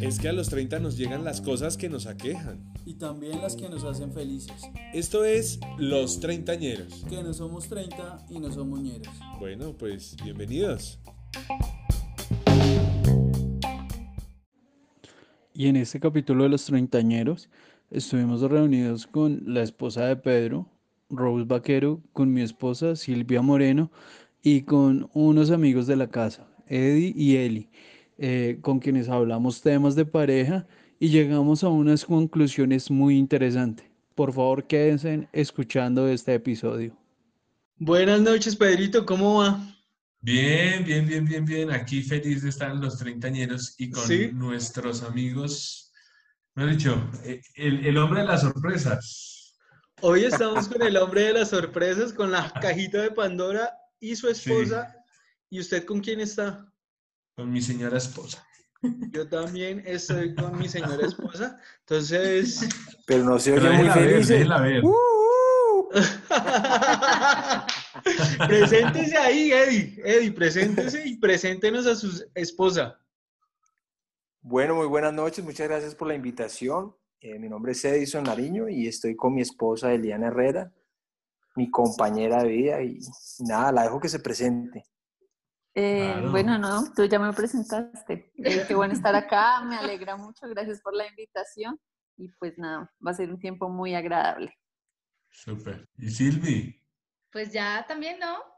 Es que a los 30 nos llegan las cosas que nos aquejan. Y también las que nos hacen felices. Esto es Los Treintañeros. Que no somos 30 y no somos ñeros. Bueno, pues bienvenidos. Y en este capítulo de Los Treintañeros estuvimos reunidos con la esposa de Pedro, Rose Vaquero, con mi esposa Silvia Moreno y con unos amigos de la casa, Eddie y Eli, eh, con quienes hablamos temas de pareja y llegamos a unas conclusiones muy interesantes. Por favor, quédense escuchando este episodio. Buenas noches, Pedrito, ¿cómo va? Bien, bien, bien, bien, bien. Aquí feliz de estar en los treintañeros y con ¿Sí? nuestros amigos. Me he dicho, eh, el, el hombre de las sorpresas. Hoy estamos con el hombre de las sorpresas, con la cajita de Pandora y su esposa. ¿Y usted con quién está? Con mi señora esposa. Yo también estoy con mi señora esposa. Entonces, Pero no se oye muy ver, feliz. ¿eh? ver. preséntese ahí, Eddie. Eddie, preséntese y preséntenos a su esposa. Bueno, muy buenas noches. Muchas gracias por la invitación. Eh, mi nombre es Edison Nariño y estoy con mi esposa Eliana Herrera, mi compañera de vida. Y nada, la dejo que se presente. Eh, Claro. Bueno, no, tú ya me presentaste. Eh, qué bueno estar acá, me alegra mucho, gracias por la invitación y pues nada, va a ser un tiempo muy agradable. Súper. ¿Y Silvi? Pues ya también, ¿no?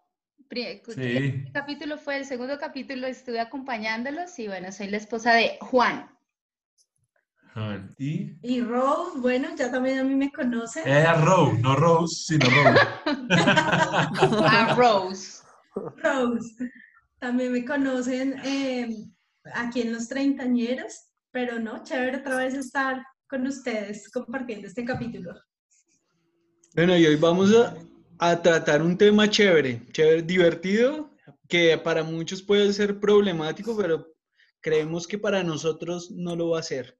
Sí. El capítulo fue el segundo capítulo, estuve acompañándolos y bueno, soy la esposa de Juan. Ah, ¿Y? Y Rose, bueno, ya también a mí me conocen. Ella Rose, no Rose, sino Rose. A Rose. Rose, también me conocen eh, aquí en los treintañeros, pero no, chévere otra vez estar con ustedes compartiendo este capítulo. Bueno, y hoy vamos a, a tratar un tema chévere, chévere, divertido, que para muchos puede ser problemático, pero creemos que para nosotros no lo va a ser.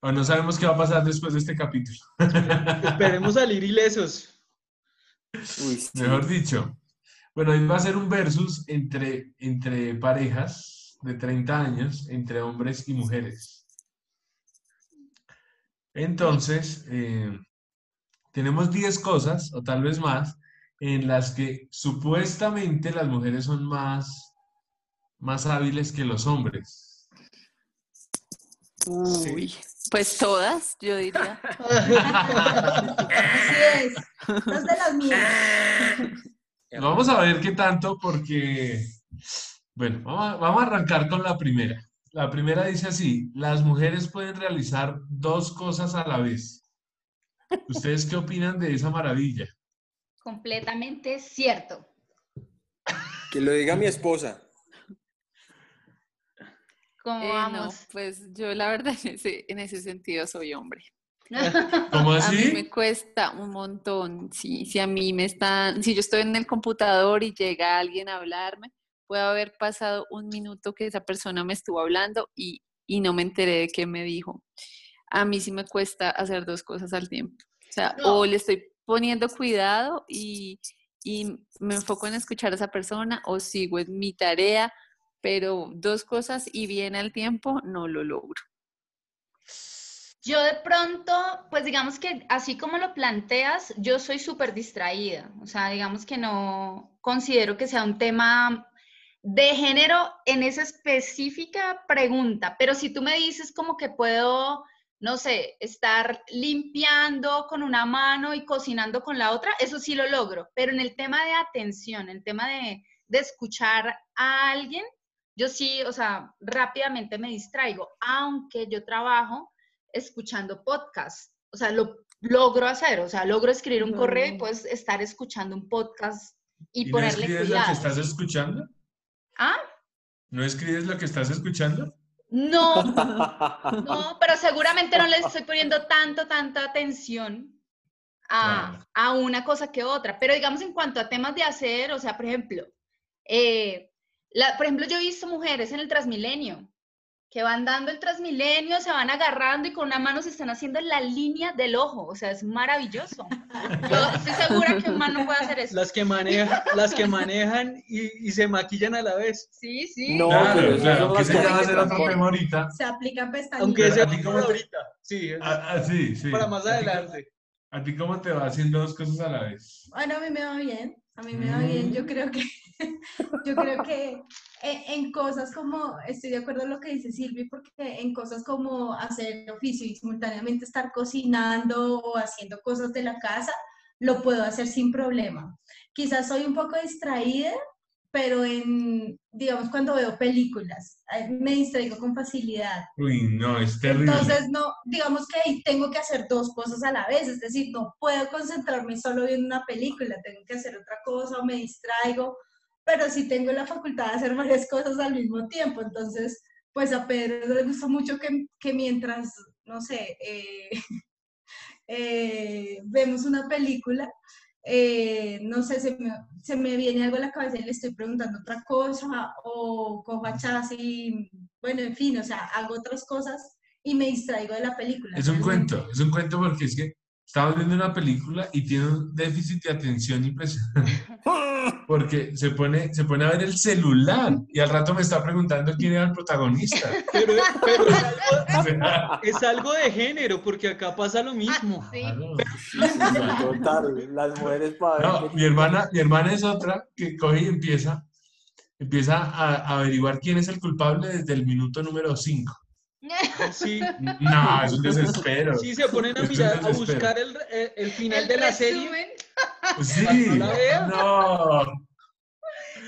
O no sabemos qué va a pasar después de este capítulo. Esperemos salir ilesos. Uy, sí. Mejor dicho. Bueno, hoy va a ser un versus entre, entre parejas de 30 años, entre hombres y mujeres. Entonces, eh, tenemos 10 cosas, o tal vez más, en las que supuestamente las mujeres son más, más hábiles que los hombres. Uy, pues todas, yo diría. Así es, dos de las mías. Vamos a ver qué tanto, porque, bueno, vamos a, vamos a arrancar con la primera. La primera dice así, las mujeres pueden realizar dos cosas a la vez. ¿Ustedes qué opinan de esa maravilla? Completamente cierto. Que lo diga mi esposa. ¿Cómo Eh, no, vamos? pues yo la verdad en ese, en ese sentido soy hombre. ¿Cómo A mí así? me cuesta un montón. Sí, si a mí me están, si yo estoy en el computador y llega alguien a hablarme, puede haber pasado un minuto que esa persona me estuvo hablando y, y no me enteré de qué me dijo. A mí sí me cuesta hacer dos cosas al tiempo. O sea, No. o le estoy poniendo cuidado y, y me enfoco en escuchar a esa persona o sigo en mi tarea, pero dos cosas y bien al tiempo no lo logro. Yo de pronto, pues digamos que así como lo planteas, yo soy súper distraída. O sea, digamos que no considero que sea un tema de género en esa específica pregunta, pero si tú me dices como que puedo, no sé, estar limpiando con una mano y cocinando con la otra, eso sí lo logro, pero en el tema de atención, el tema de, de escuchar a alguien, yo sí, o sea, rápidamente me distraigo, aunque yo trabajo escuchando podcast. O sea, lo logro hacer, o sea, logro escribir un correo y No. puedes estar escuchando un podcast y, ¿Y no ponerle escribes lo cuidado. que estás escuchando? ¿Ah? ¿No escribes lo que estás escuchando? No, no, pero seguramente no le estoy poniendo tanto, tanta atención a, Claro. a una cosa que otra. Pero digamos en cuanto a temas de hacer, o sea, por ejemplo, eh, la- por ejemplo, yo he visto mujeres en el Transmilenio que van dando el Transmilenio, se van agarrando y con una mano se están haciendo la línea del ojo. O sea, es maravilloso. Yo estoy segura que un man no puede hacer eso. Las que manejan, las que manejan y, y se maquillan a la vez. Sí, sí. No, Claro, pero claro, que se hay que hacer otro tema ahorita. Se aplican pestañitas. Aunque Pero sea a ti cómo te- ahorita. Sí, Ah, ah, sí, sí. para más ¿A adelante. ¿A ti cómo te va haciendo dos cosas a la vez? Bueno, a mí me va bien, a mí me va bien. Yo creo que, yo creo que en, en cosas como, estoy de acuerdo en lo que dice Silvi, porque en cosas como hacer oficio y simultáneamente estar cocinando o haciendo cosas de la casa, lo puedo hacer sin problema. Quizás soy un poco distraída, pero en, digamos, cuando veo películas, me distraigo con facilidad. Uy, no, es terrible. Entonces, no, digamos que ahí tengo que hacer dos cosas a la vez, es decir, no puedo concentrarme solo viendo una película, tengo que hacer otra cosa o me distraigo, pero sí tengo la facultad de hacer varias cosas al mismo tiempo. Entonces, pues a Pedro le gusta mucho que, que mientras, no sé, eh, eh, vemos una película, eh, no sé, se me, se me viene algo a la cabeza y le estoy preguntando otra cosa, o cojo a Chas y, bueno, en fin, o sea, hago otras cosas y me distraigo de la película. Es un realmente. cuento, es un cuento porque es que estamos viendo una película y tiene un déficit de atención impresionante. Porque se pone, se pone a ver el celular y al rato me está preguntando quién era el protagonista. Pero, pero es, algo, es algo de género, porque acá pasa lo mismo. Ah, sí. total, las mujeres para No, mi hermana, mi hermana es otra que coge y empieza, empieza a, a averiguar quién es el culpable desde el minuto número 5. Sí, No, es un desespero. sí se ponen a mirar, a buscar el, el- el final El de la serie. resumen. Sí, ¿No la vea? no.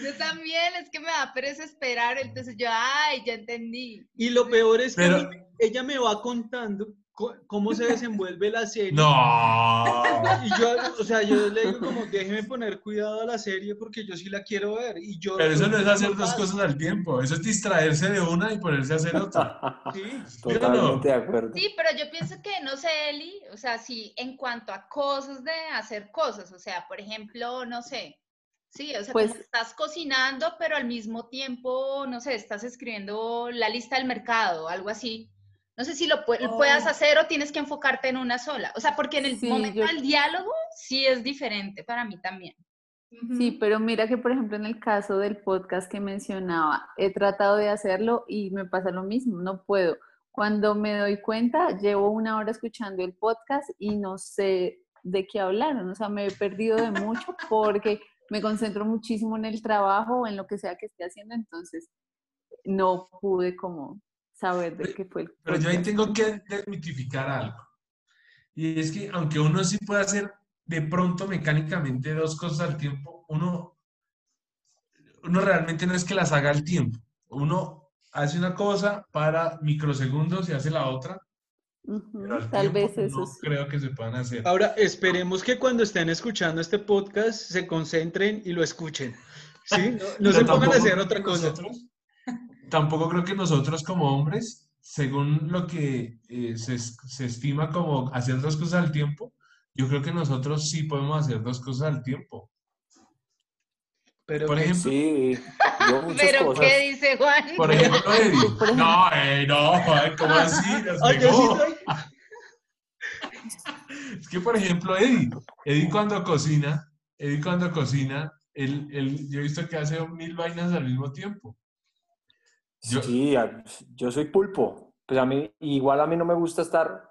Yo también, es que me da pereza esperar, entonces yo, ay, ya entendí. Y lo peor es que Pero- ella me va contando co- cómo se desenvuelve la serie. No. Y yo, o sea, yo le digo como, déjeme poner cuidado a la serie porque yo sí la quiero ver. Y yo, Pero eso no es hacer dos cosas al tiempo, eso es distraerse de una y ponerse a hacer otra. Sí, Totalmente de acuerdo. Sí, pero yo pienso que, no sé, Eli, o sea, sí, en cuanto a cosas de hacer cosas, o sea, por ejemplo, no sé, sí, o sea, Pues- como estás cocinando, pero al mismo tiempo, no sé, estás escribiendo la lista del mercado, algo así. No sé si lo Oh. puedas hacer o tienes que enfocarte en una sola. O sea, porque en el Sí, momento yo- del diálogo sí es diferente para mí también. Sí, pero mira que por ejemplo en el caso del podcast que mencionaba, he tratado de hacerlo y me pasa lo mismo, no puedo. Cuando me doy cuenta, llevo una hora escuchando el podcast y no sé de qué hablaron, o sea, me he perdido de mucho porque me concentro muchísimo en el trabajo o en lo que sea que esté haciendo, entonces no pude como saber de qué fue el Pero yo ahí tengo que desmitificar algo. Y es que aunque uno sí puede hacer de pronto mecánicamente dos cosas al tiempo, uno, uno realmente no es que las haga al tiempo. Uno hace una cosa para microsegundos y hace la otra, pero al Tal vez eso no sí. creo que se puedan hacer. Ahora, esperemos que cuando estén escuchando este podcast se concentren y lo escuchen. ¿Sí? No, no se pongan a hacer otra cosa. nosotros- tampoco creo que nosotros como hombres, según lo que eh, se, se estima como hacer dos cosas al tiempo, yo creo que nosotros sí podemos hacer dos cosas al tiempo. Pero Por ejemplo, Sí, yo Pero, cosas. ¿qué dice Juan? por ejemplo, Eddie. No, eh, no, ¿cómo así? Nos yo sí pegó. soy- Es que, por ejemplo, Eddie, Eddie cuando cocina, Eddie cuando cocina, él, él- yo he visto que hace mil vainas al mismo tiempo. Yo- Sí, yo soy pulpo. Pues a mí, igual a mí no me gusta estar,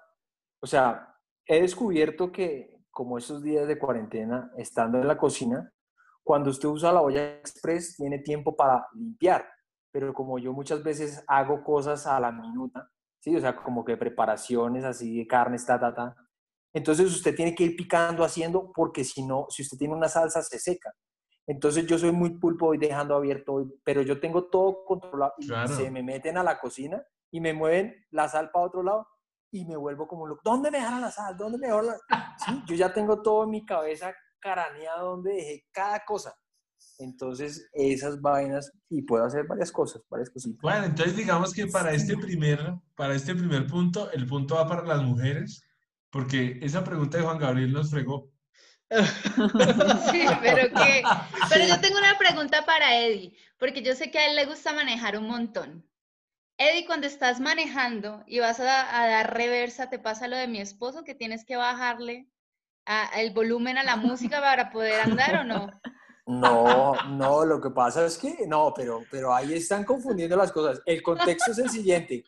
o sea, he descubierto que como esos días de cuarentena, estando en la cocina, cuando usted usa la olla express, tiene tiempo para limpiar. Pero como yo muchas veces hago cosas a la minuta, ¿sí? O sea, como que preparaciones así de carnes, ta, ta, ta. Entonces usted tiene que ir picando, haciendo, porque si no, si usted tiene una salsa, se seca. Entonces yo soy muy pulpo, voy dejando abierto, pero yo tengo todo controlado y Claro. se me meten a la cocina y me mueven la sal para otro lado y me vuelvo como loco. ¿Dónde me dejaron la sal? ¿Dónde me dejaron la...? Sí, yo ya tengo todo en mi cabeza craneado donde dejé cada cosa. Entonces esas vainas y puedo hacer varias cosas, varias cositas. Bueno, entonces digamos que para este primer, para este primer punto, el punto va para las mujeres, porque esa pregunta de Juan Gabriel nos fregó. Sí, pero qué. Pero yo tengo una pregunta para Eddie, porque yo sé que a él le gusta manejar un montón. Eddie, cuando estás manejando y vas a, a dar reversa, te pasa lo de mi esposo que tienes que bajarle a- el volumen a la música para poder andar o no? No, no, lo que pasa es que, no, pero, pero ahí están confundiendo las cosas. El contexto es el siguiente.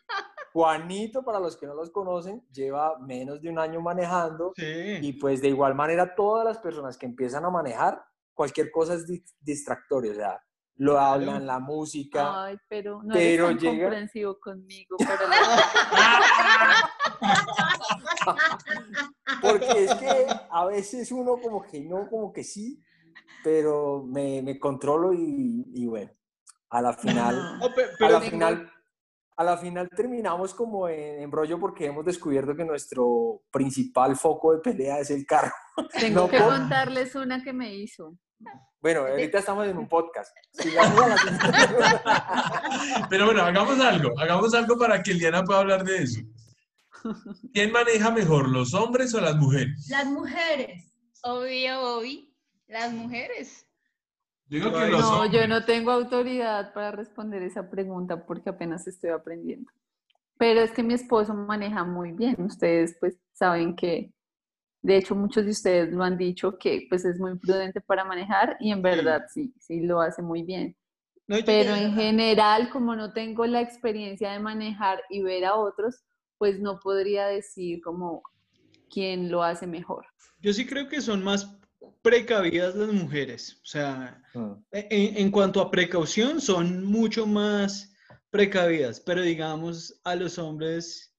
Juanito, para los que no los conocen, lleva menos de un año manejando Sí. y pues de igual manera todas las personas que empiezan a manejar, cualquier cosa es di- distractorio, o sea, lo hablan, la música. Ay, pero no Pero eres tan llega- comprensivo conmigo. Pero Porque es que a veces uno como que no, como que sí, pero me, me controlo y, y bueno, a la final, No, a la final, a la final terminamos como en embrollo porque hemos descubierto que nuestro principal foco de pelea es el carro. Tengo No que por- contarles una que me hizo. Bueno, ahorita estamos en un podcast. Pero bueno, hagamos algo, hagamos algo para que Eliana pueda hablar de eso. ¿Quién maneja mejor, los hombres o las mujeres? Las mujeres. Obvio, obvio. Las mujeres. Yo digo Ay, que los No, yo no tengo autoridad para responder esa pregunta porque apenas estoy aprendiendo. Pero es que mi esposo maneja muy bien. Ustedes pues saben que, de hecho muchos de ustedes lo han dicho que pues es muy prudente para manejar y en verdad sí, sí lo hace muy bien. no, Pero en general, como no tengo la experiencia de manejar y ver a otros, pues no podría decir como quién lo hace mejor. Yo sí creo que son más precavidas las mujeres. O sea, Mm. en, en cuanto a precaución, son mucho más precavidas. Pero digamos, a los hombres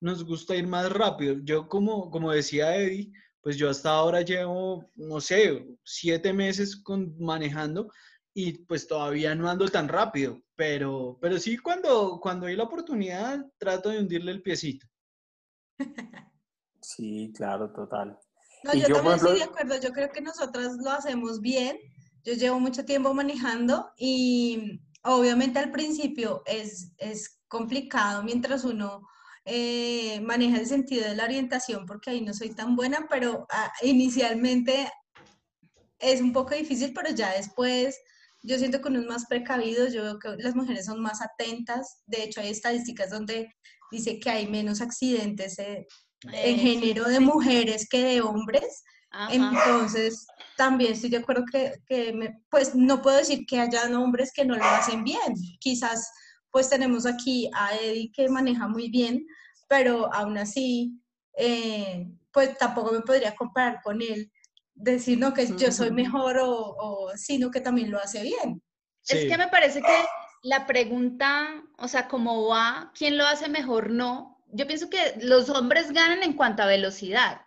nos gusta ir más rápido. Yo, como, como decía Eddie, pues yo hasta ahora llevo, no sé, siete meses con, manejando y pues todavía no ando tan rápido. Pero, pero sí, cuando, cuando hay la oportunidad, trato de hundirle el piecito. Sí, claro, total. No, Y yo, también estoy de acuerdo. Yo creo que nosotras lo hacemos bien. Yo llevo mucho tiempo manejando y obviamente al principio es, es complicado mientras uno eh, maneja el sentido de la orientación porque ahí no soy tan buena, pero ah, inicialmente es un poco difícil, pero ya después yo siento que uno es más precavido. Yo veo que las mujeres son más atentas. De hecho, hay estadísticas donde dice que hay menos accidentes eh, en género de mujeres que de hombres. Ajá. Entonces, también estoy de acuerdo que, que me- pues no puedo decir que hayan hombres que no lo hacen bien. Quizás pues tenemos aquí a Eddie que maneja muy bien, pero aún así, eh, pues tampoco me podría comparar con él, decir no que yo soy mejor o, o sino que también lo hace bien. Es que me parece que la pregunta, o sea, cómo va, quién lo hace mejor, no. Yo pienso que los hombres ganan en cuanto a velocidad,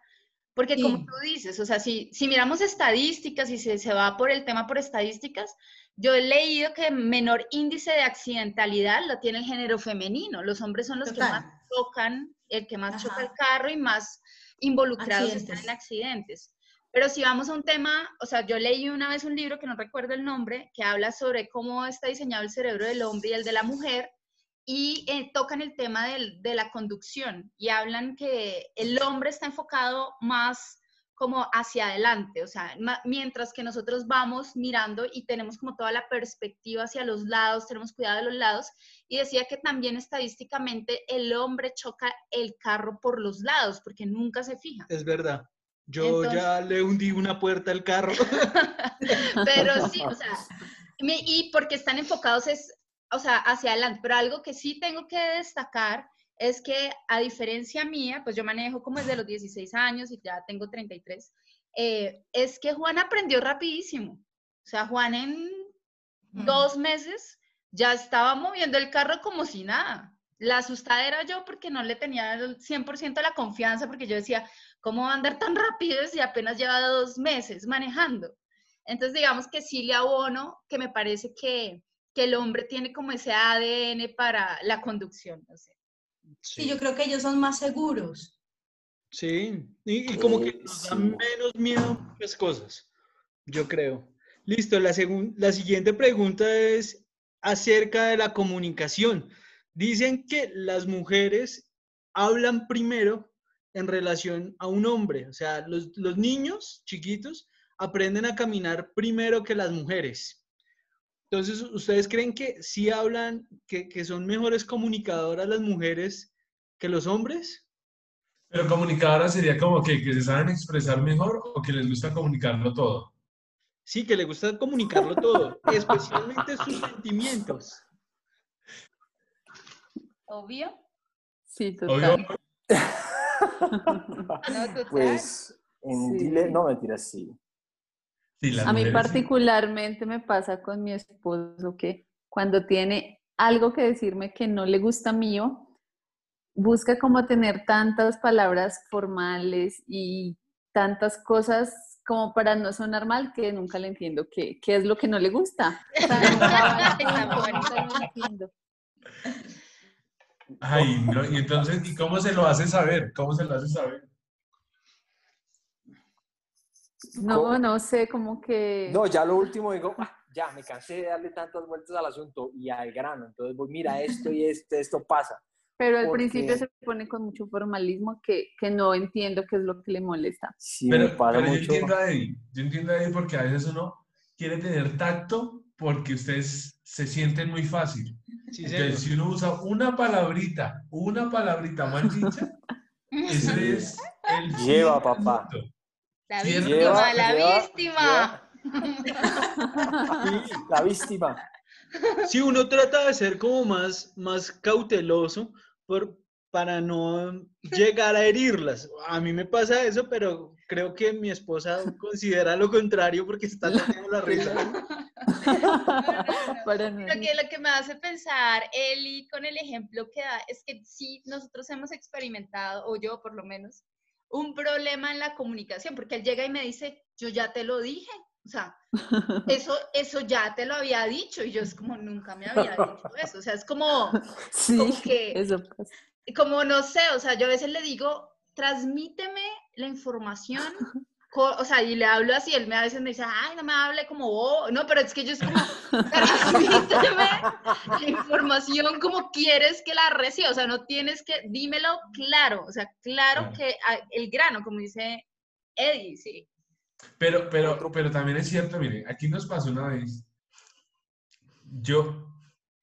porque como Sí. tú dices, o sea, si, si miramos estadísticas y se, se va por el tema por estadísticas, yo he leído que menor índice de accidentalidad lo tiene el género femenino. Los hombres son los que Total. más chocan, el que más choca Ajá. el carro y más involucrados están Accidentes. en accidentes. Pero si vamos a un tema, o sea, yo leí una vez un libro que no recuerdo el nombre, que habla sobre cómo está diseñado el cerebro del hombre y el de la mujer, y eh, tocan el tema del- de la conducción y hablan que el hombre está enfocado más como hacia adelante, o sea, mientras que nosotros vamos mirando y tenemos como toda la perspectiva hacia los lados, tenemos cuidado de los lados, y decía que también estadísticamente el hombre choca el carro por los lados, porque nunca se fija. Es verdad. Yo Entonces- ya le hundí una puerta al carro. Pero sí, o sea, y porque están enfocados es, o sea, hacia adelante. Pero algo que sí tengo que destacar es que a diferencia mía, pues yo manejo como desde los 16 años y ya tengo 33, eh, es que Juan aprendió rapidísimo. O sea, Juan en dos meses ya estaba moviendo el carro como si nada. La asustada era yo porque no le tenía el 100% la confianza, porque yo decía, ¿cómo va a andar tan rápido si apenas lleva dos meses manejando? Entonces, digamos que sí le abono, que me parece que, que el hombre tiene como ese ADN para la conducción. No sé. Sí, yo creo que ellos son más seguros. Sí, y, y como que nos dan menos miedo a muchas cosas, yo creo. Listo, la, segun- la siguiente pregunta es acerca de la comunicación. Dicen que las mujeres hablan primero en relación a un hombre, o sea, los, los niños chiquitos aprenden a caminar primero que las mujeres. Entonces, ¿ustedes creen que sí hablan, que, que son mejores comunicadoras las mujeres que los hombres? Pero comunicadora sería como que, que se saben expresar mejor o que les gusta comunicarlo todo. Sí, que le gusta comunicarlo todo, especialmente sus sentimientos. Obvio. Sí, Obvio, total. No, total. Pues en Sí. dile, no mentiras, sí. Sí, A mí sí. particularmente me pasa con mi esposo que cuando tiene algo que decirme que no le gusta mío, busca como tener tantas palabras formales y tantas cosas como para no sonar mal que nunca le entiendo qué, qué es lo que no le gusta. O sea, nunca- nunca. Ay, no, y entonces, ¿y cómo se lo hace saber? ¿Cómo se lo hace saber? No, ¿Cómo? no sé, como que... No, ya lo último digo, "Ah, ya me cansé de darle tantas vueltas al asunto y al grano. Entonces voy, mira, esto y esto, esto pasa. Pero al porque- principio se pone con mucho formalismo que, que no entiendo qué es lo que le molesta. Sí, me Pero, pero yo mucho. entiendo a Eddie, yo entiendo a Eddie porque a veces uno quiere tener tacto porque ustedes se sienten muy fácil. Sí, Entonces, si uno usa una palabrita, una palabrita mal dicha, eso es el Lleva, papá. La Lleva- víctima, la lleva- víctima. Sí, la víctima. Sí, uno trata de ser como más, más cauteloso por, para no llegar a herirlas. A mí me pasa eso, pero creo que mi esposa considera lo contrario porque está teniendo la risa. No- Lo que, lo que me hace pensar, Eli, con el ejemplo que da, es que sí, nosotros hemos experimentado, o yo por lo menos, un problema en la comunicación, porque él llega y me dice, yo ya te lo dije, o sea, eso, eso ya te lo había dicho, y yo es como, nunca me había dicho eso, o sea, es como, Sí, como que, eso pasa. como no sé, o sea, yo a veces le digo, transmíteme la información, o sea, y le hablo así, él me, a veces me dice, ay, no me hable como vos, no, pero es que yo es como, transmíteme la información como quieres que la reciba, o sea, no tienes que, dímelo claro, o sea, claro Claro. que el grano, como dice Eddie, sí. Pero, pero, pero también es cierto, mire, aquí nos pasó una vez. Yo,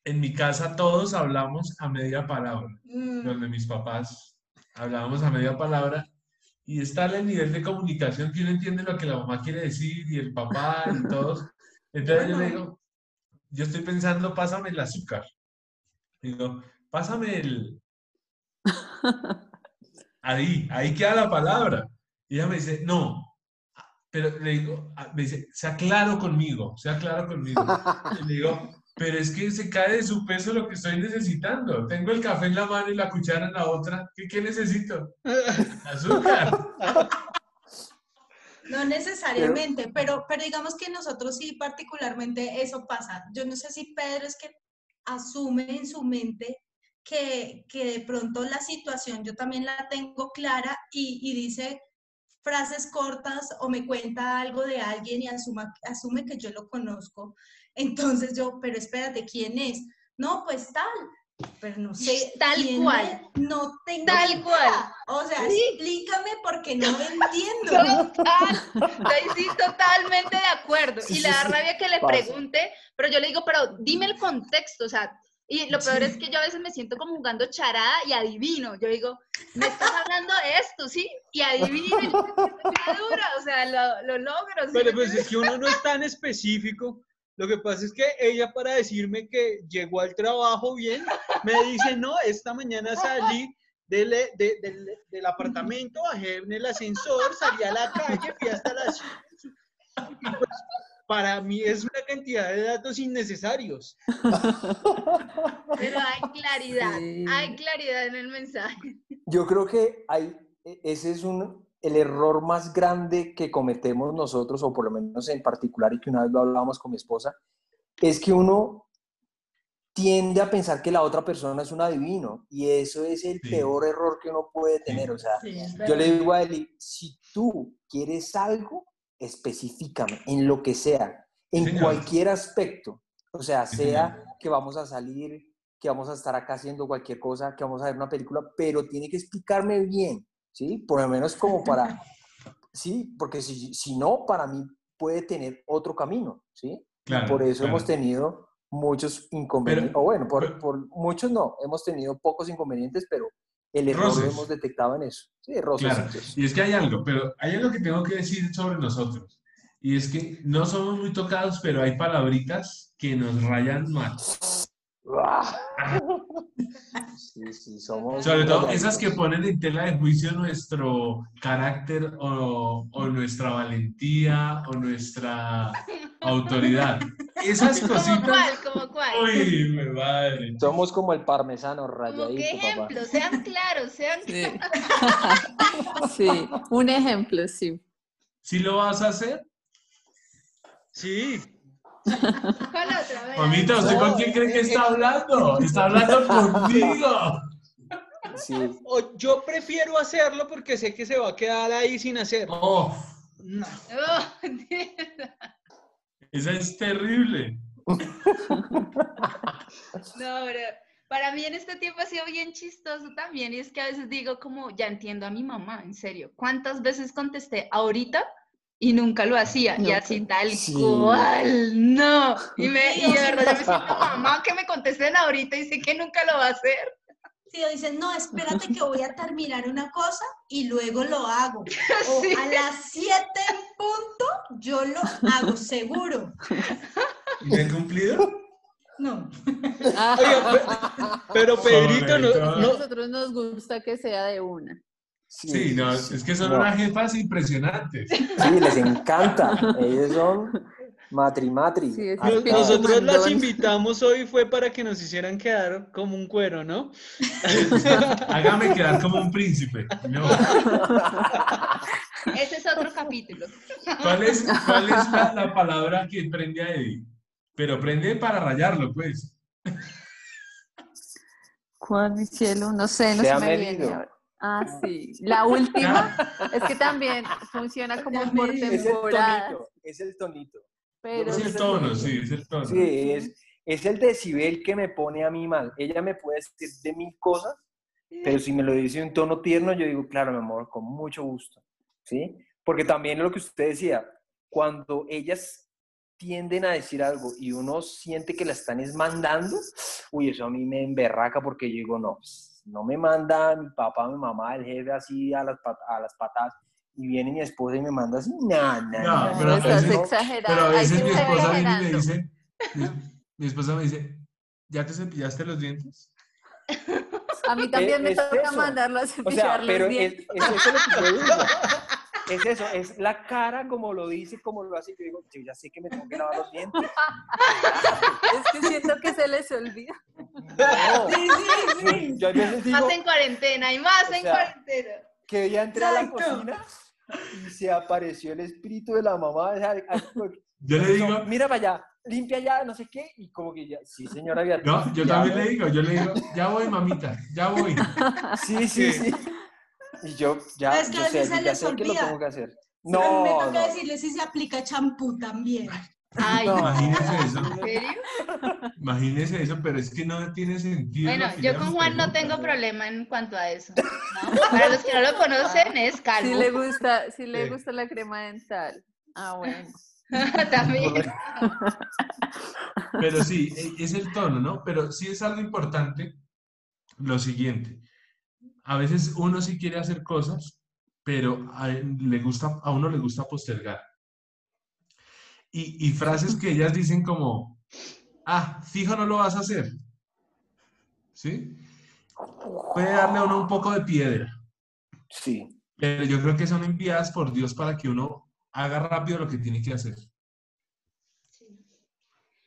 en mi casa todos hablamos a media palabra. Mm, donde mis papás hablábamos a media palabra y está el nivel de comunicación que uno entiende lo que la mamá quiere decir y el papá y todos. Entonces yo le digo, yo estoy pensando, pásame el azúcar. Digo, pásame el... Ahí, ahí queda la palabra. Y ella me dice, no. Pero le digo, me dice, sea claro conmigo, sea claro conmigo. Y le digo, pero es que se cae de su peso lo que estoy necesitando. Tengo el café en la mano y la cuchara en la otra. ¿Qué, qué necesito? Azúcar. No necesariamente, pero, pero digamos que nosotros sí particularmente eso pasa. Yo no sé si Pedro es que asume en su mente que, que de pronto la situación yo también la tengo clara y, y dice frases cortas o me cuenta algo de alguien y asuma- asume que yo lo conozco. Entonces yo, pero espérate, ¿quién es? No, pues tal, pero no sé. Tal quién cual. es, No tengo Tal idea. cual. O sea, Sí. explícame porque no entiendo. Total, estoy sí, totalmente de acuerdo. Sí, y le da sí, rabia que le pasa. pregunte, pero yo le digo, pero dime el contexto, o sea, y lo peor es que yo a veces me siento como jugando charada y adivino. Yo digo, me estás hablando de esto, ¿sí? Y adivino, y yo dura, o sea, lo, lo logro. ¿sí Pero pues es que uno no es tan específico. Lo que pasa es que ella para decirme que llegó al trabajo bien, me dice, no, esta mañana salí del, de- del, del apartamento, bajé en el ascensor, salí a la calle, fui hasta la ciudad. Y pues, para mí es una cantidad de datos innecesarios. Pero hay claridad, Sí. hay claridad en el mensaje. Yo creo que hay, e- ese es un, el error más grande que cometemos nosotros, o por lo menos en particular, y que una vez lo hablábamos con mi esposa, es que uno tiende a pensar que la otra persona es un adivino, y eso es el Sí. peor error que uno puede tener. O sea, Sí, yo le digo a Eli, si tú quieres algo, específicame en lo que sea, en señor. cualquier aspecto. O sea, sea señor. que vamos a salir, que vamos a estar acá haciendo cualquier cosa, que vamos a ver una película, pero tiene que explicarme bien, ¿sí? Por lo menos como para, sí, porque si, si no, para mí puede tener otro camino, ¿sí? Claro, por eso claro. hemos tenido muchos inconvenientes, Pero- o bueno, por, pero- por muchos no, hemos tenido pocos inconvenientes, pero el error Roces. lo hemos detectado en eso. Sí, roces. Claro, y es que hay algo, pero hay algo que tengo que decir sobre nosotros. Y es que no somos muy tocados, pero hay palabritas que nos rayan mal. Sí, sí, somos... Sobre todo esas que ponen en tela de juicio nuestro carácter o, o nuestra valentía o nuestra autoridad. Esas ¿Como cositas. cuál? ¿Como cuál? Uy, mi madre. Somos como el parmesano ¿Como rayadito, qué papá. ejemplo? Sean claros, sean Sí. sí, un ejemplo, sí. ¿Sí lo vas a hacer? Sí. ¿Cuál otra vez? Mamita, ¿usted con quién cree que está hablando? Está hablando conmigo. Sí, O yo prefiero hacerlo porque sé que se va a quedar ahí sin hacer. Oh, No. Oh, esa es terrible. No, pero para mí en este tiempo ha sido bien chistoso también y es que a veces digo como, ya entiendo a mi mamá, en serio. ¿Cuántas veces contesté ahorita y nunca lo hacía? Y así tal Sí. cual, no. Y, me, y de verdad ya me siento mamá que me contesten ahorita y sé que nunca lo va a hacer. Sí, o dicen, no, espérate que voy a terminar una cosa y luego lo hago. O Sí. a las 7 en punto, yo lo hago, seguro. ¿Me he cumplido? No. Pero Pedrito, no- nosotros nos gusta que sea de una. Sí, no, es que son No. unas jefas impresionantes. Sí, les encanta. Ellos son matri. Sí, Acá. nosotros las invitamos hoy fue para que nos hicieran quedar como un cuero, ¿no? Hágame quedar como un príncipe. No. Ese es otro capítulo. ¿Cuál es, cuál es la, la palabra que prende a Eddie? Pero prende para rayarlo, pues. ¿Cuál, mi cielo? No sé, no Se me viene. Ah, sí. La última es que también funciona como ha por medido. Es el tonito, es el tonito. pero Es el tono, sí, es el tono. Sí, es, es el decibel que me pone a mí mal. Ella me puede decir de mil cosas, pero si me lo dice en un tono tierno, yo digo, claro, mi amor, con mucho gusto. ¿Sí? Porque también lo que usted decía, cuando ellas tienden a decir algo y uno siente que la están es mandando, uy, eso a mí me emberraca porque yo digo, no, pues, no me manda mi papá, mi mamá, el jefe así a las, pat- a las patadas y viene mi esposa y me manda así, no, no, No, no, pero a estás veces- exagerando. Pero a veces mi esposa viene y me dice, mi, mi esposa me dice, ¿ya te cepillaste los dientes? A mí también me es toca eso. mandarlo a O cepillar sea, los pero es, dientes. es eso lo que yo digo. Es eso, es la cara como lo dice, como lo hace. Yo digo, yo ya sé que me tengo que lavar los dientes. Es que siento que se les olvida. No. Sí, sí, sí. Yo a veces digo Más en cuarentena y más en sea, cuarentena. que ella entré a la cocina y se apareció el espíritu de la mamá. o sea, que, Yo le digo, Mira para allá, limpia allá, no sé qué. Y como que ya, sí, señora no, yo ya también voy. le digo, yo le digo, ya voy, mamita, ya voy. Sí, sí, sí. Y yo ya, Es que yo sé, se ya que lo tengo que hacer. No, me toca no. decirle si se aplica champú también. Ay, No, Imagínese eso. ¿en serio? Imagínese eso, pero es que no tiene sentido. Bueno, yo con Juan no tengo problema en cuanto a eso. ¿no? Para los que no lo conocen, es calvo. Si le gusta, si le Sí. gusta la crema dental. Ah, bueno. También. Pero sí, e- es el tono, ¿no? Pero sí es algo importante lo siguiente. A veces uno sí quiere hacer cosas, pero a, le gusta, a uno le gusta postergar. Y, y frases que ellas dicen como, ah, fijo no lo vas a hacer. ¿Sí? Puede darle a uno un poco de piedra, Sí, pero yo creo que son enviadas por Dios para que uno haga rápido lo que tiene que hacer. sí,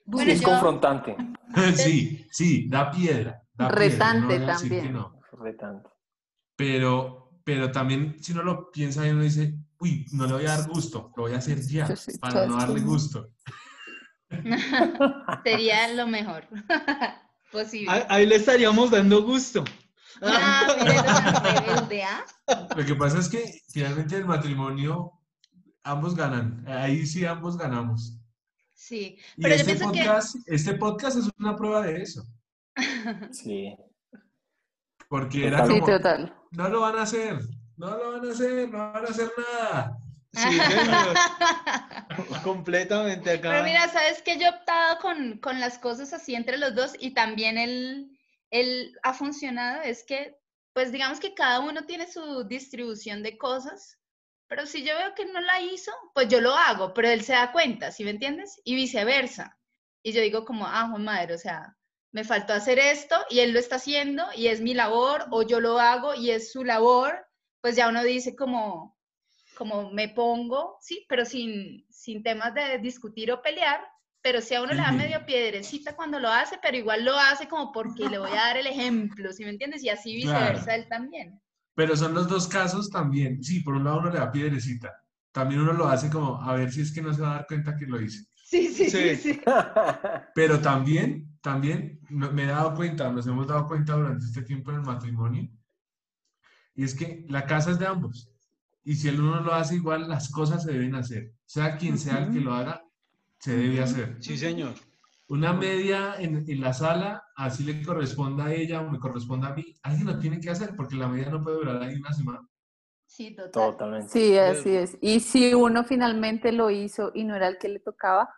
Bueno, es yo- confrontante. Sí, sí, da piedra. da piedra, Retante no también. no. Retante. Pero, pero también si uno lo piensa y uno dice, uy, no le voy a dar gusto, lo voy a hacer ya, para no darle gusto. Sería lo mejor posible. Ahí, ahí le estaríamos dando gusto. Ah, ¿ah? Lo que pasa es que finalmente el matrimonio, ambos ganan. Ahí sí ambos ganamos. Sí, Y pero yo este pienso que... podcast, este podcast es una prueba de eso. Sí. Porque era Total. Sí, como, total. no lo van a hacer, no lo van a hacer, no van a hacer nada. Sí. Completamente acá. Pero mira, ¿sabes qué? Yo he optado con, con las cosas así entre los dos y también él, él ha funcionado. Es que, pues digamos que cada uno tiene su distribución de cosas, pero si yo veo que no la hizo, pues yo lo hago, pero él se da cuenta, ¿sí me entiendes? Y viceversa. Y yo digo como, ah, Juan Madre, o sea, me faltó hacer esto y él lo está haciendo y es mi labor, o yo lo hago y es su labor, pues ya uno dice como, como me pongo, sí, pero sin, sin temas de discutir o pelear, pero si a uno le da medio piedrecita cuando lo hace, pero igual lo hace como porque le voy a dar el ejemplo, ¿sí me entiendes? Y así Claro. viceversa él también. Pero son los dos casos también. Sí, por un lado uno le da piedrecita. También uno lo hace como a ver si es que no se va a dar cuenta que lo hice. Sí, sí, sí, Sí. sí. Pero también, también me he dado cuenta, nos hemos dado cuenta durante este tiempo en el matrimonio, y es que la casa es de ambos. Y si el uno lo hace igual, las cosas se deben hacer. Sea quien sea el que lo haga, se debe hacer. Sí, señor. Una media en, en la sala, así le corresponda a ella o me corresponda a mí, alguien lo tiene que hacer porque la media no puede durar ahí una semana. Sí, total. Totalmente. Sí, así es. Y si uno finalmente lo hizo y no era el que le tocaba,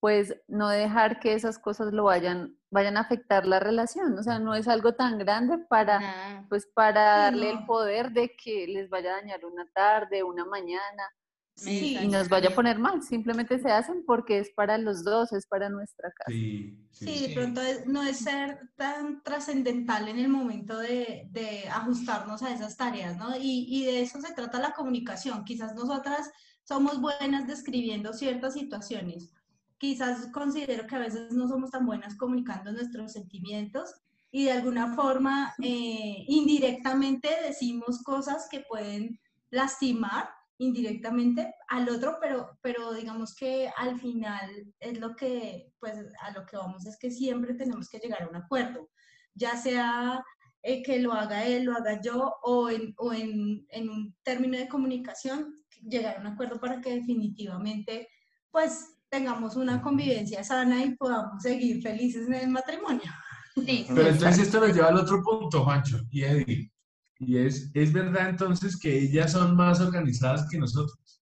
pues no dejar que esas cosas lo vayan, vayan a afectar la relación. O sea, no es algo tan grande para, pues para darle el poder de que les vaya a dañar una tarde, una mañana Sí, y nos vaya a poner mal. Simplemente se hacen porque es para los dos, es para nuestra casa. Sí, sí. Sí, de pronto es- no es ser tan trascendental en el momento de, de ajustarnos a esas tareas, ¿no? Y, y de eso se trata la comunicación. Quizás nosotras somos buenas describiendo ciertas situaciones. Quizás considero que a veces no somos tan buenas comunicando nuestros sentimientos y de alguna forma eh, indirectamente decimos cosas que pueden lastimar indirectamente al otro, pero, pero digamos que al final es lo que, pues a lo que vamos es que siempre tenemos que llegar a un acuerdo, ya sea eh, que lo haga él, lo haga yo, o en, o en, en un término de comunicación, llegar a un acuerdo para que definitivamente, pues tengamos una convivencia sana y podamos seguir felices en el matrimonio. sí, Pero entonces esto nos lleva al otro punto, Juancho y Eddie. Y es, es verdad entonces que ellas son más organizadas que nosotros.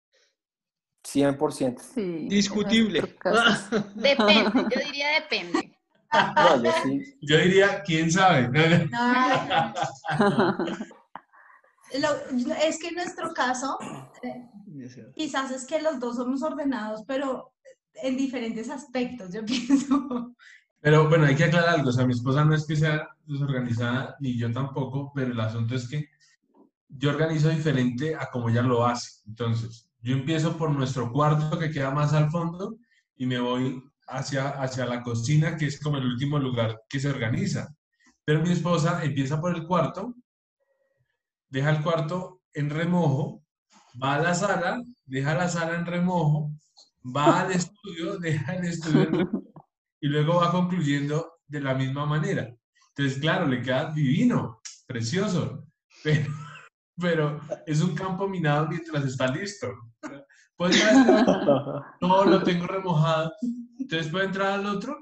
100%. Sí, Discutible. depende, yo diría depende. No, yo sí. Yo diría, ¿quién sabe? Lo- es que en nuestro caso, eh, quizás es que los dos somos ordenados, pero en diferentes aspectos, yo pienso. Pero bueno, hay que aclarar algo. O sea, mi esposa no es que sea desorganizada, ni yo tampoco, pero el asunto es que yo organizo diferente a como ella lo hace. Entonces, yo empiezo por nuestro cuarto que queda más al fondo y me voy hacia, hacia la cocina, que es como el último lugar que se organiza. Pero mi esposa empieza por el cuarto, deja el cuarto en remojo, va a la sala, deja la sala en remojo, va al estudio, deja el estudio en remojo, y luego va concluyendo de la misma manera. Entonces, claro, le queda divino, precioso, pero, pero es un campo minado mientras está listo. Pues maestra, no lo tengo remojado. Entonces puede entrar al otro.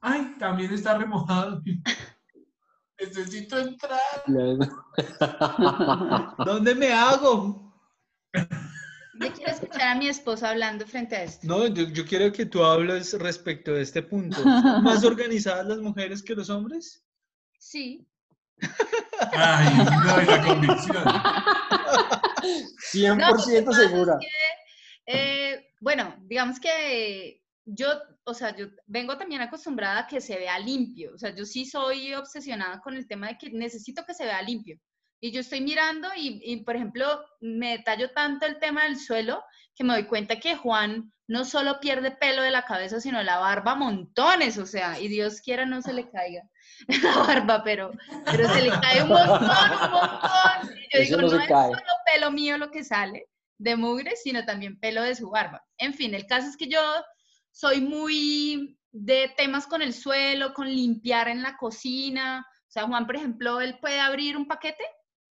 Ay, también está remojado. Necesito entrar. ¿Dónde me hago? Yo quiero escuchar a mi esposo hablando frente a esto. No, yo, yo quiero que tú hables respecto de este punto. ¿Son ¿Más organizadas las mujeres que los hombres? Sí, Ay, no, y la convicción. 100% No, lo que pasa es segura. Eh, bueno, digamos que yo, o sea, yo vengo también acostumbrada a que se vea limpio. O sea, yo sí soy obsesionada con el tema de que necesito que se vea limpio. Y yo estoy mirando y, y, por ejemplo, me detallo tanto el tema del suelo que me doy cuenta que Juan no solo pierde pelo de la cabeza, sino la barba montones. O sea, y Dios quiera no se le caiga la barba, pero, pero se le cae un montón, un montón. Y yo Eso digo, no no, es cae. solo pelo mío lo que sale de mugre, sino también pelo de su barba. En fin, el caso es que yo soy muy de temas con el suelo, con limpiar en la cocina. O sea, Juan, por ejemplo, él puede abrir un paquete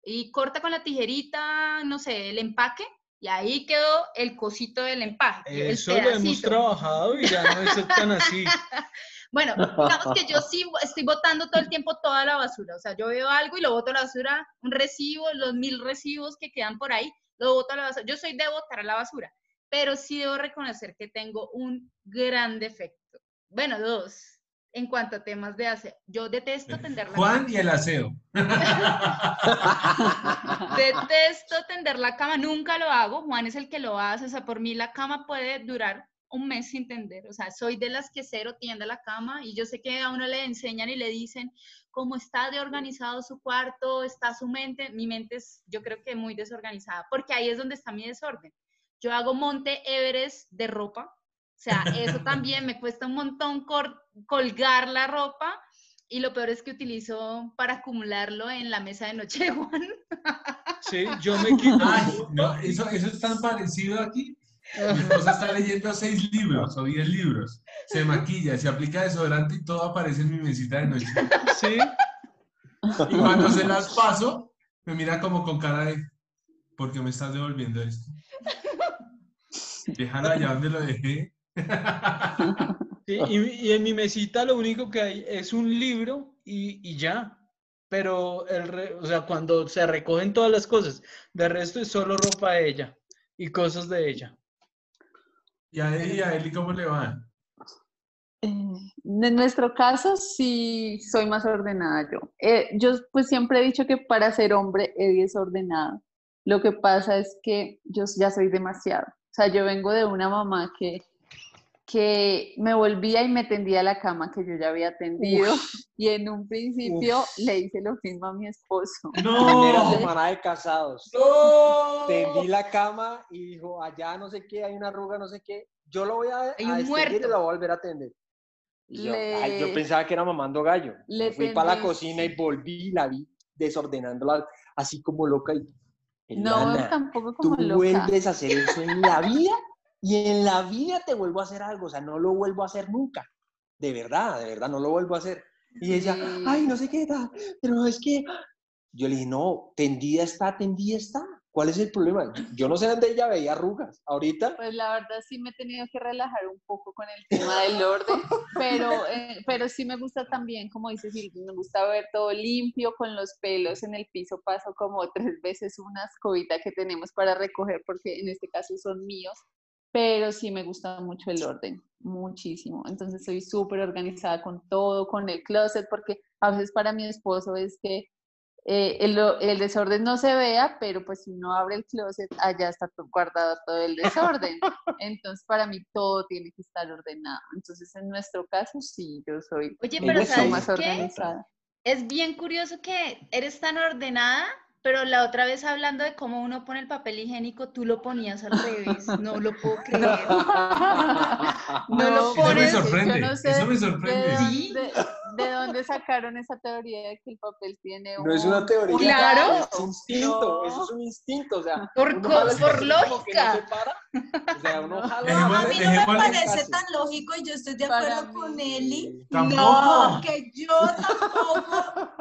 y corta con la tijerita, no sé, el empaque, y ahí quedó el cosito del empaque. el Eso lo hemos trabajado y ya no es tan así. Bueno, digamos que yo sí estoy botando todo el tiempo toda la basura. O sea, yo veo algo y lo boto a la basura, un recibo, los mil recibos que quedan por ahí, lo boto a la basura. Yo soy de botar a la basura, pero sí debo reconocer que tengo un gran defecto. Bueno, dos. En cuanto a temas de aseo, yo detesto tender la Juan y el aseo. Detesto tender la cama, nunca lo hago. Juan es el que lo hace, o sea, por mí la cama puede durar un mes sin tender. O sea, soy de las que cero tiende la cama y yo sé que a uno le enseñan y le dicen cómo está de organizado su cuarto, está su mente. Mi mente es, yo creo que muy desorganizada, porque ahí es donde está mi desorden. Yo hago monte Everest de ropa, sea, eso también me cuesta un montón colgar la ropa y lo peor es que utilizo para acumularlo en la mesa de noche Juan. Sí, yo me quito. Ay, no, eso, eso es tan parecido aquí. Mi esposa está leyendo seis libros o diez libros. Se maquilla, se aplica desodorante y todo aparece en mi mesita de noche. Sí, Y cuando se las paso, me mira como con cara de, ¿por qué me estás devolviendo esto? Déjalo allá donde lo dejé. sí, y, y en mi mesita lo único que hay es un libro y, y ya. Pero, el re- o sea, cuando se recogen todas las cosas, de resto es solo ropa de ella y cosas de ella. ¿Y a Eli, y a Eli cómo le va? Eh, En nuestro caso, sí soy más ordenada yo. Eh, yo pues siempre he dicho que para ser hombre Eddie es ordenado. Lo que pasa es que yo ya soy demasiado. O sea, yo vengo de una mamá que, que me volvía y me tendía la cama que yo ya había tendido. Y en un principio le hice lo mismo a mi esposo. Primera ¡No! semana de casados. ¡No! Tendí la cama y dijo, allá no sé qué, hay una arruga, no sé qué. Yo lo voy a, Hay a un extender y muerto. lo voy a volver a atender. Y yo, ay, yo pensaba que era mamando gallo. le Fui para la cocina y volví y la vi desordenándola así como loca. Y, No, "Elana, tampoco tú como loca. vuelves a hacer eso en la vida y en la vida te vuelvo a hacer algo. O sea, no lo vuelvo a hacer nunca. De verdad, de verdad, no lo vuelvo a hacer. Y ella, Sí. ay, no sé qué tal, pero es que... Yo le dije, no, tendida está, tendida está. ¿Cuál es el problema? Yo- no sé dónde ella veía arrugas. Ahorita, Pues la verdad sí me he tenido que relajar un poco con el tema del orden, pero, eh, pero sí me gusta también, como dice Silvia, me gusta ver todo limpio, con los pelos en el piso paso como tres veces una escobita que tenemos para recoger, porque en este caso son míos, pero sí me gusta mucho el orden, muchísimo. Entonces soy súper organizada con todo, con el closet, porque a veces para mi esposo es que eh, el, desorden no se vea, pero pues si uno abre el closet, allá está guardado todo el desorden. Entonces, para mí todo tiene que estar ordenado. Entonces, en nuestro caso, sí, yo soy Oye, pero ¿sabes más qué? organizada. Es bien curioso que eres tan ordenada, pero la otra vez hablando de cómo uno pone el papel higiénico, tú lo ponías al revés. No lo puedo creer. No lo No, Eso me pones. yo sorprende, no sé eso me ¿De sorprende. Sí. De dónde sacaron esa teoría de que el papel tiene un... no es una teoría. Claro. Es instinto, No. eso es un instinto. O sea, Por, por que no lógica. se para. O sea, uno jala- Dejémosle- A mí no me parece tan lógico y yo estoy de Para acuerdo con mí- Eli. Tampoco. Porque yo tampoco,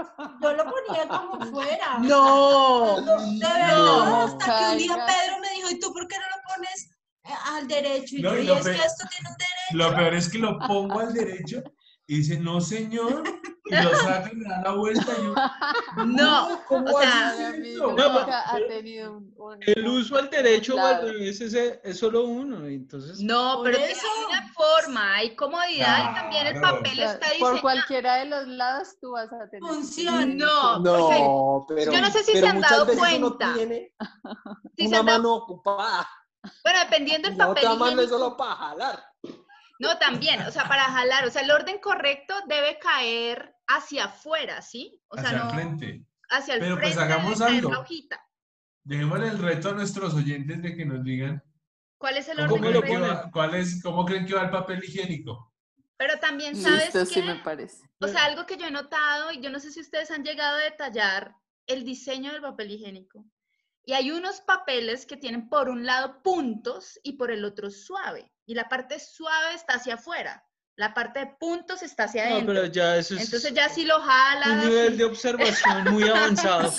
yo lo ponía como fuera. No. De verdad, No, hasta que un día. Pedro me dijo, ¿y tú por qué no lo pones eh, al derecho? Y No, yo, y es que esto tiene un derecho. Lo peor es que lo pongo al derecho y dice, no señor, y lo saca y me da la vuelta y yo, No. ¿cómo O sea, ha tenido un... un- El uso al derecho o al lado. revés es, es solo uno. Entonces, No, Por pero eso. una forma, hay comodidad y también el papel está por diseñado. cualquiera de los lados tú vas a tener... Funciona. No, No, pero, yo no sé si pero se han muchas dado cuenta. tiene se una dado- mano ocupada Bueno, dependiendo del papel otra mano es solo para jalar. No, también, o sea, para jalar, o sea, el orden correcto debe caer hacia afuera, ¿sí? O sea, hacia no el frente. hacia el Pero, pues, frente hagamos algo. la hojita. Dejémosle el reto a nuestros oyentes de que nos digan ¿Cuál es el orden ¿Cómo lo creen, que correcto? va, cuál es, cómo creen que va el papel higiénico. Pero también, ¿sabes Listo, sí qué? me parece. O sea, algo que yo he notado, y yo no sé si ustedes han llegado a detallar el diseño del papel higiénico. Y hay unos papeles que tienen por un lado puntos y por el otro suave. Y la parte suave está hacia afuera. La parte de puntos está hacia no, adentro. pero ya eso es Entonces ya si lo un jalas. nivel y- de observación muy avanzado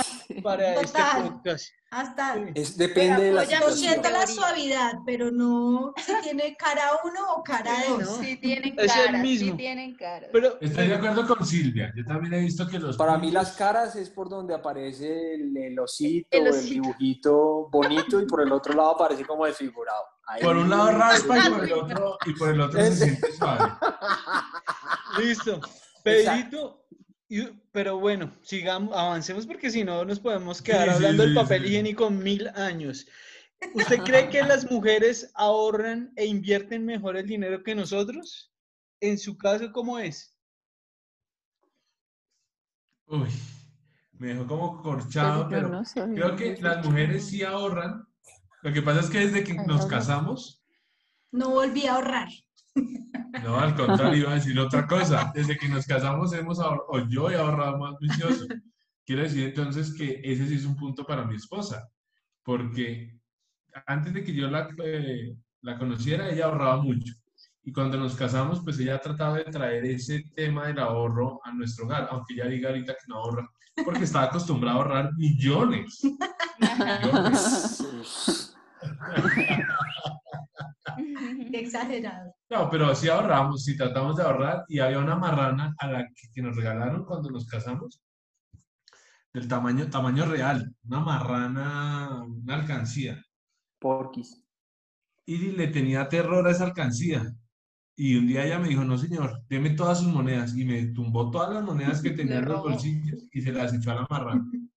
para este Total. podcast. Hasta Es, depende de la situación. siento la suavidad, pero no si tiene cara uno o cara Sí, dos. Sí tienen Es el cara, sí mismo. tienen cara. Pero, Estoy de acuerdo con Silvia. Yo también he visto que los Para mí las caras es por donde aparece el, el osito, El dibujito bonito y por el otro lado aparece como desfigurado. Ahí- por un lado raspa y por el otro, y por el otro se siente suave. listo. Pedrito, y- pero bueno, sigamos, avancemos porque si no nos podemos quedar Sí, sí, hablando del papel sí. higiénico mil años. ¿Usted cree que las mujeres ahorran e invierten mejor el dinero que nosotros? En su caso, ¿cómo es? Uy, me dejó como corchado, pero no creo que las mujeres sí ahorran. Lo que pasa es que desde que nos no. casamos, No volví a ahorrar. No, al contrario, iba a decir otra cosa. Desde que nos casamos hemos ahorrado, o yo he ahorrado más vicioso. Quiero decir entonces que ese sí es un punto para mi esposa, porque antes de que yo la, eh, la conociera, ella ahorraba mucho. Y cuando nos casamos, pues ella trataba de traer ese tema del ahorro a nuestro hogar, aunque ella diga ahorita que no ahorra, porque estaba acostumbrada a ahorrar millones. millones. Qué exagerado. No, pero sí ahorramos, sí tratamos de ahorrar y había una marrana a la que, que nos regalaron cuando nos casamos, del tamaño, tamaño real, una marrana, una alcancía. Porquis. Y le tenía terror a esa alcancía. Y un día ella me dijo, no señor, deme todas sus monedas. Y me tumbó todas las monedas que tenía en los bolsillos y se las echó a la marrana.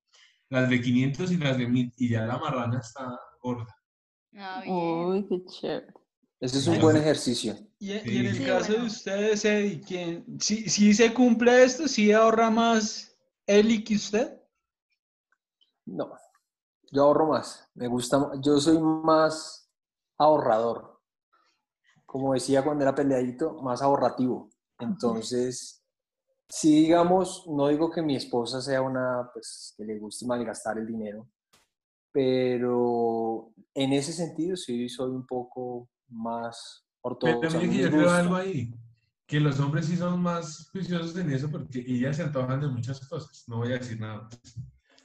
Las de 500 y las de 1000. Y ya la marrana está gorda. Ah. Uy, qué chévere. Ese es un buen ejercicio. Y, y Sí. en el Sí, caso de ustedes, Eddie, ¿quién, si, si se cumple esto, si ahorra más Eli que usted? No, yo ahorro más. Me gusta, yo soy más ahorrador. Como decía cuando era peleadito, más ahorrativo. Entonces, si digamos, no digo que mi esposa sea una, pues, que le guste malgastar el dinero, pero en ese sentido sí soy un poco más Pero ortodoxo. a mire mí que yo creo algo ahí, que los hombres sí son más juiciosos en eso porque ellas se antojan de muchas cosas. No voy a decir nada.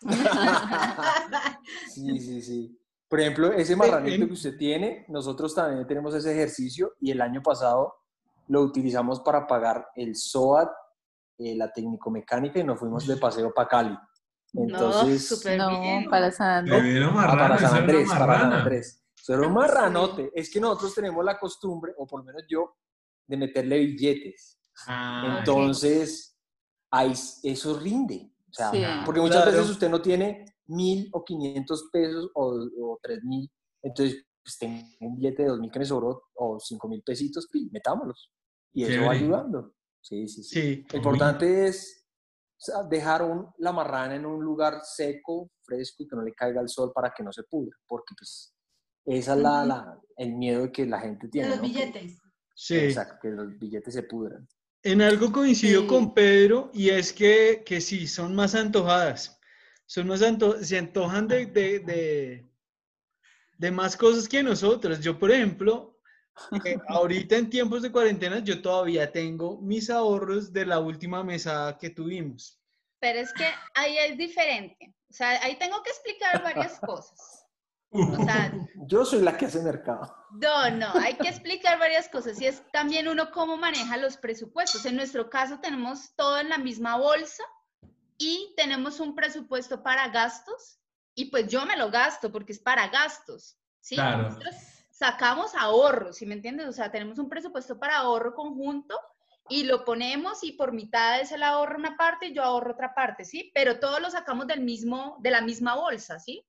Sí, sí, sí. Por ejemplo, ese marranito que usted tiene, nosotros también tenemos ese ejercicio y el año pasado lo utilizamos para pagar el SOAT, eh, la técnico-mecánica y nos fuimos de paseo para Cali. Entonces, no, súper No, bien. para San vieron ah, para San Andrés, para San. Andrés. Un marranote. Es que nosotros tenemos la costumbre, o por lo menos yo, de meterle billetes. Ah, Entonces, ahí, eso rinde. O sea, Sí. porque muchas Claro. veces usted no tiene mil o quinientos pesos o, o tres mil, entonces pues, tengo un billete de dos mil que me sobró o cinco mil pesitos, pi, metámoslos. Y eso va ayudando. Sí, sí, sí. Sí. Lo importante es o sea, dejar un- la marrana en un lugar seco, fresco y que no le caiga el sol para que no se pudra, porque pues esa es la, la- el miedo que la gente De tiene. los ¿no? Que- billetes. Sí. Exacto, que los billetes se pudran. En algo coincido Sí. con Pedro y es que, que sí, son más antojadas. Son más anto- se antojan de, de, de, de más cosas que nosotros. Yo, por ejemplo, eh, ahorita en tiempos de cuarentena, yo todavía tengo mis ahorros de la última mesada que tuvimos. Pero es que ahí es diferente. O sea, ahí tengo que explicar varias cosas. O sea, Yo soy la que hace mercado. no, no, hay que explicar varias cosas. Y es también uno cómo maneja los presupuestos. En nuestro caso tenemos todo en la misma bolsa y tenemos un presupuesto para gastos y pues yo me lo gasto porque es para gastos. ¿sí? Claro. Nosotros sacamos ahorros, ¿sí me entiendes? O sea, tenemos un presupuesto para ahorro conjunto y lo ponemos y por mitad es el ahorro una parte y yo ahorro otra parte, ¿sí? Pero todos lo sacamos del mismo, de la misma bolsa, ¿sí?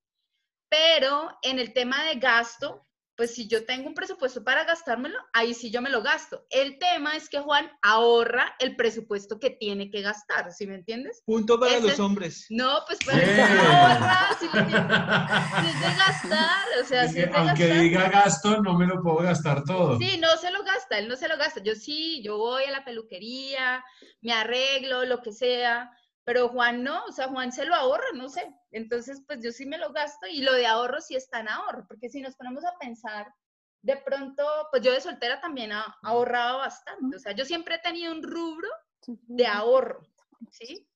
Pero en el tema de gasto, pues si yo tengo un presupuesto para gastármelo, ahí sí yo me lo gasto. El tema es que Juan ahorra el presupuesto que tiene que gastar, ¿sí me entiendes? Punto para Ese- los hombres. No, pues pues Bien. si ahorra, si lo tiene- si es de gastar, o sea, si que es de aunque gastar. diga gasto, no me lo puedo gastar todo. Sí, no se lo gasta, él no se lo gasta. Yo sí, yo voy a la peluquería, me arreglo, lo que sea, pero Juan no, o sea, Juan se lo ahorra, no sé. Entonces, pues yo sí me lo gasto y lo de ahorro sí está en ahorro, porque si nos ponemos a pensar, de pronto, pues yo de soltera también ha- ahorraba bastante. O sea, yo siempre he tenido un rubro de ahorro, ¿sí?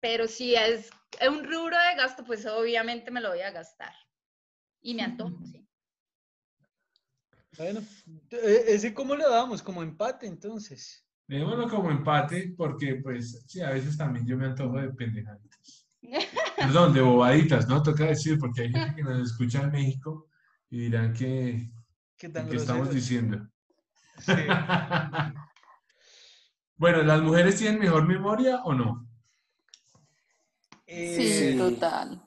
pero si es un rubro de gasto, pues obviamente me lo voy a gastar. Y me antojo, sí. Bueno, e- ese cómo le damos, como empate entonces. Démoslo como empate porque, pues, sí, a veces también yo me antojo de pendejaditas. Perdón, de bobaditas, ¿no? Toca decir, porque hay gente que nos escucha en México y dirán que, ¿Qué tan que estamos diciendo. Sí. Bueno, ¿las mujeres tienen mejor memoria o no? Sí, Eh, total.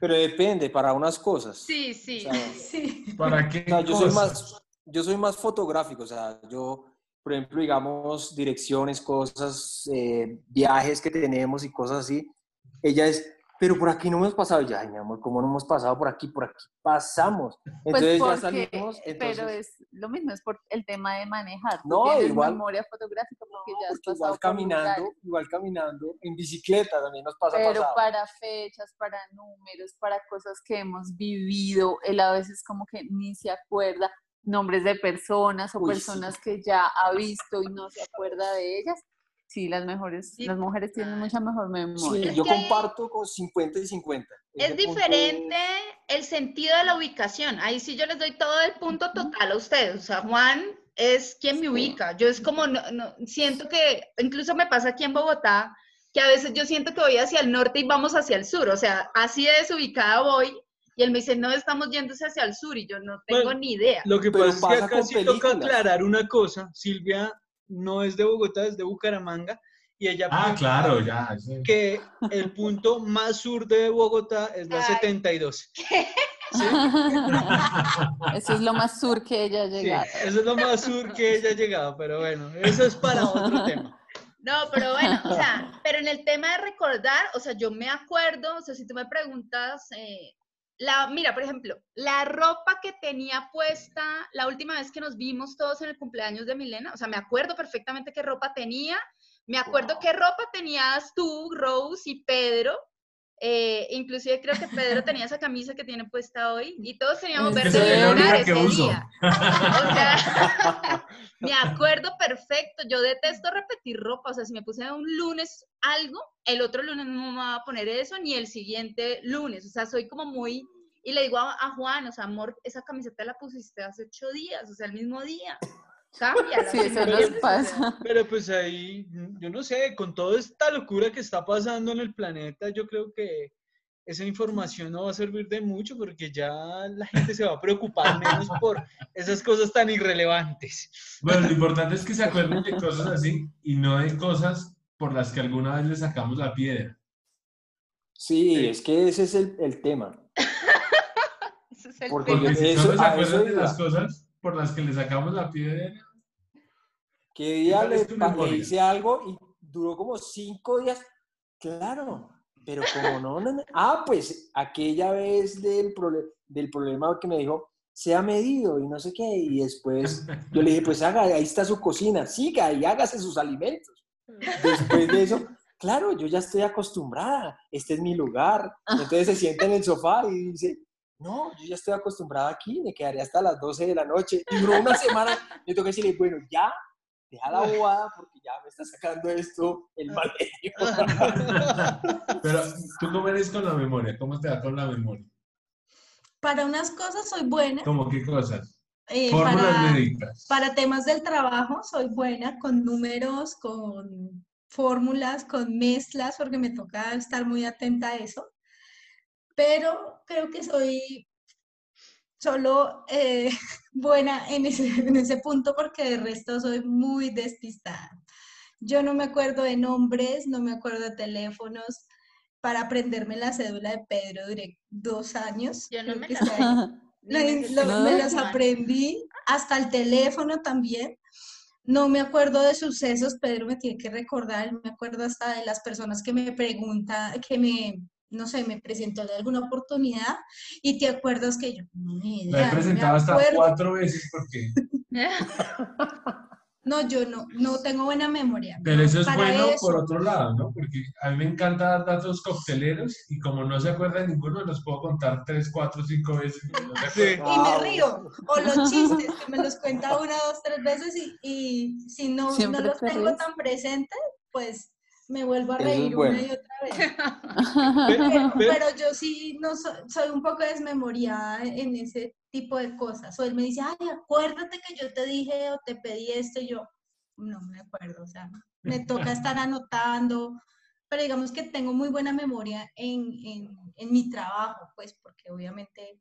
Pero depende, para unas cosas. Sí, sí. O sea, Sí. ¿Para qué O sea, yo soy más, yo soy más fotográfico, o sea, yo, por ejemplo, digamos, direcciones, cosas, eh, viajes que tenemos y cosas así, ella es, pero por aquí no hemos pasado, ya, mi amor, ¿cómo no hemos pasado por aquí? Por aquí pasamos. Entonces Pues ya porque, salimos, entonces, pero es lo mismo, es por el tema de manejar. No, igual- memoria fotográfica porque ya has porque pasado igual caminando, igual caminando, en bicicleta también nos pasa Pero pasado. para fechas, para números, para cosas que hemos vivido, él a veces como que ni se acuerda nombres de personas o Uy, sí. personas que ya ha visto y no se acuerda de ellas. Sí, las mejores, Sí. las mujeres tienen mucha mejor memoria. Sí, yo comparto con 50 y 50. Es Ese punto diferente el sentido de la ubicación. Ahí sí yo les doy todo el punto total a ustedes. O sea, Juan es quien me Sí. ubica. Yo es como, no, no- siento que, incluso me pasa aquí en Bogotá, que a veces yo siento que voy hacia el norte y vamos hacia el sur. O sea, así de desubicada voy. Y él me dice, no, estamos yéndose hacia el sur y yo no tengo Bueno, ni idea. Lo que Pero pasa es que acá sí toca aclarar una cosa. Silvia no es de Bogotá, es de Bucaramanga. Y ella Ah, piensa claro, ya. que el punto más sur de Bogotá es la Ay. 72. Eso es lo más sur que ella ha Sí, llegado. eso es lo más sur que ella ha llegado, pero bueno, eso es para otro tema. No, pero bueno, o sea, pero en el tema de recordar, o sea, yo me acuerdo, o sea, si tú me preguntas, eh, la, mira, por ejemplo, la ropa que tenía puesta la última vez que nos vimos todos en el cumpleaños de Milena, o sea, me acuerdo perfectamente qué ropa tenía, me acuerdo qué ropa tenías tú, Rose y Pedro, eh, inclusive creo que Pedro tenía esa camisa que tiene puesta hoy y todos teníamos Es verde lunar ese uso. día. O sea, me acuerdo perfecto. Yo detesto repetir ropa. O sea, si me puse un lunes algo, el otro lunes no me va a poner eso, ni el siguiente lunes. O sea, soy como muy. Y le digo a, a Juan, o sea, amor, esa camiseta la pusiste hace ocho días, o sea, el mismo día. Cambia. Sí, eso nos pasa. Pero pues ahí, yo no sé, con toda esta locura que está pasando en el planeta, yo creo que esa información no va a servir de mucho porque ya la gente se va a preocupar menos por esas cosas tan irrelevantes. Bueno, lo importante es que se acuerden de cosas así y no de cosas por las que alguna vez le sacamos la piedra. Sí, es que ese es el, el tema. Ese es el Porque tema. Porque si solo se acuerdan de las cosas por las que le sacamos la piedra, ¿Qué día le, le hice algo y duró como cinco días? Claro, pero como no, no, no. Ah, pues aquella vez del, del problema que me dijo, se ha medido y no sé qué, y después yo le dije, pues haga, ahí está su cocina, siga y hágase sus alimentos. Después de eso, claro, yo ya estoy acostumbrada, este es mi lugar. Entonces se sienta en el sofá y dice, no, yo ya estoy acostumbrada aquí, me quedaré hasta las 12 de la noche. Y duró una semana, yo tengo que decirle, bueno, ya, deja la bobada porque ya me está sacando esto el mal. Pero tú cómo eres con la memoria, ¿cómo te va con la memoria? Para unas cosas soy buena. ¿Cómo qué cosas? eh, Fórmulas para, médicas. para temas del trabajo soy buena con números, con fórmulas, con mezclas, porque me toca estar muy atenta a eso. Pero creo que soy solo eh, buena en ese, en ese punto porque de resto soy muy despistada. Yo no me acuerdo de nombres, no me acuerdo de teléfonos. Para aprenderme la cédula de Pedro duré dos años. Yo no me la Lo- me los aprendí, hasta el teléfono también. No me acuerdo de sucesos, Pedro me tiene que recordar, me acuerdo hasta de las personas que me preguntan, que me, no sé, me presentó de alguna oportunidad y te acuerdas que yo, ni idea, he me presentado hasta cuatro veces porque... No, yo no, no tengo buena memoria. Pero no, eso es para bueno por otro lado, ¿no? Porque a mí me encanta dar datos cocteleros y como no se acuerda de ninguno, los puedo contar tres, cuatro, cinco veces. y no se Sí. acuerda. Y me río. O los chistes, que me los cuenta una, dos, tres veces y, y si no, no los te tengo tan presentes, pues me vuelvo a es reír bueno. una y otra vez. Pero- yo sí no so- soy un poco desmemoriada en ese tipo de cosas. O él me dice, ay, acuérdate que yo te dije o te pedí esto, y yo no me acuerdo, o sea, me toca estar anotando, pero digamos que tengo muy buena memoria en, en, en mi trabajo, pues porque obviamente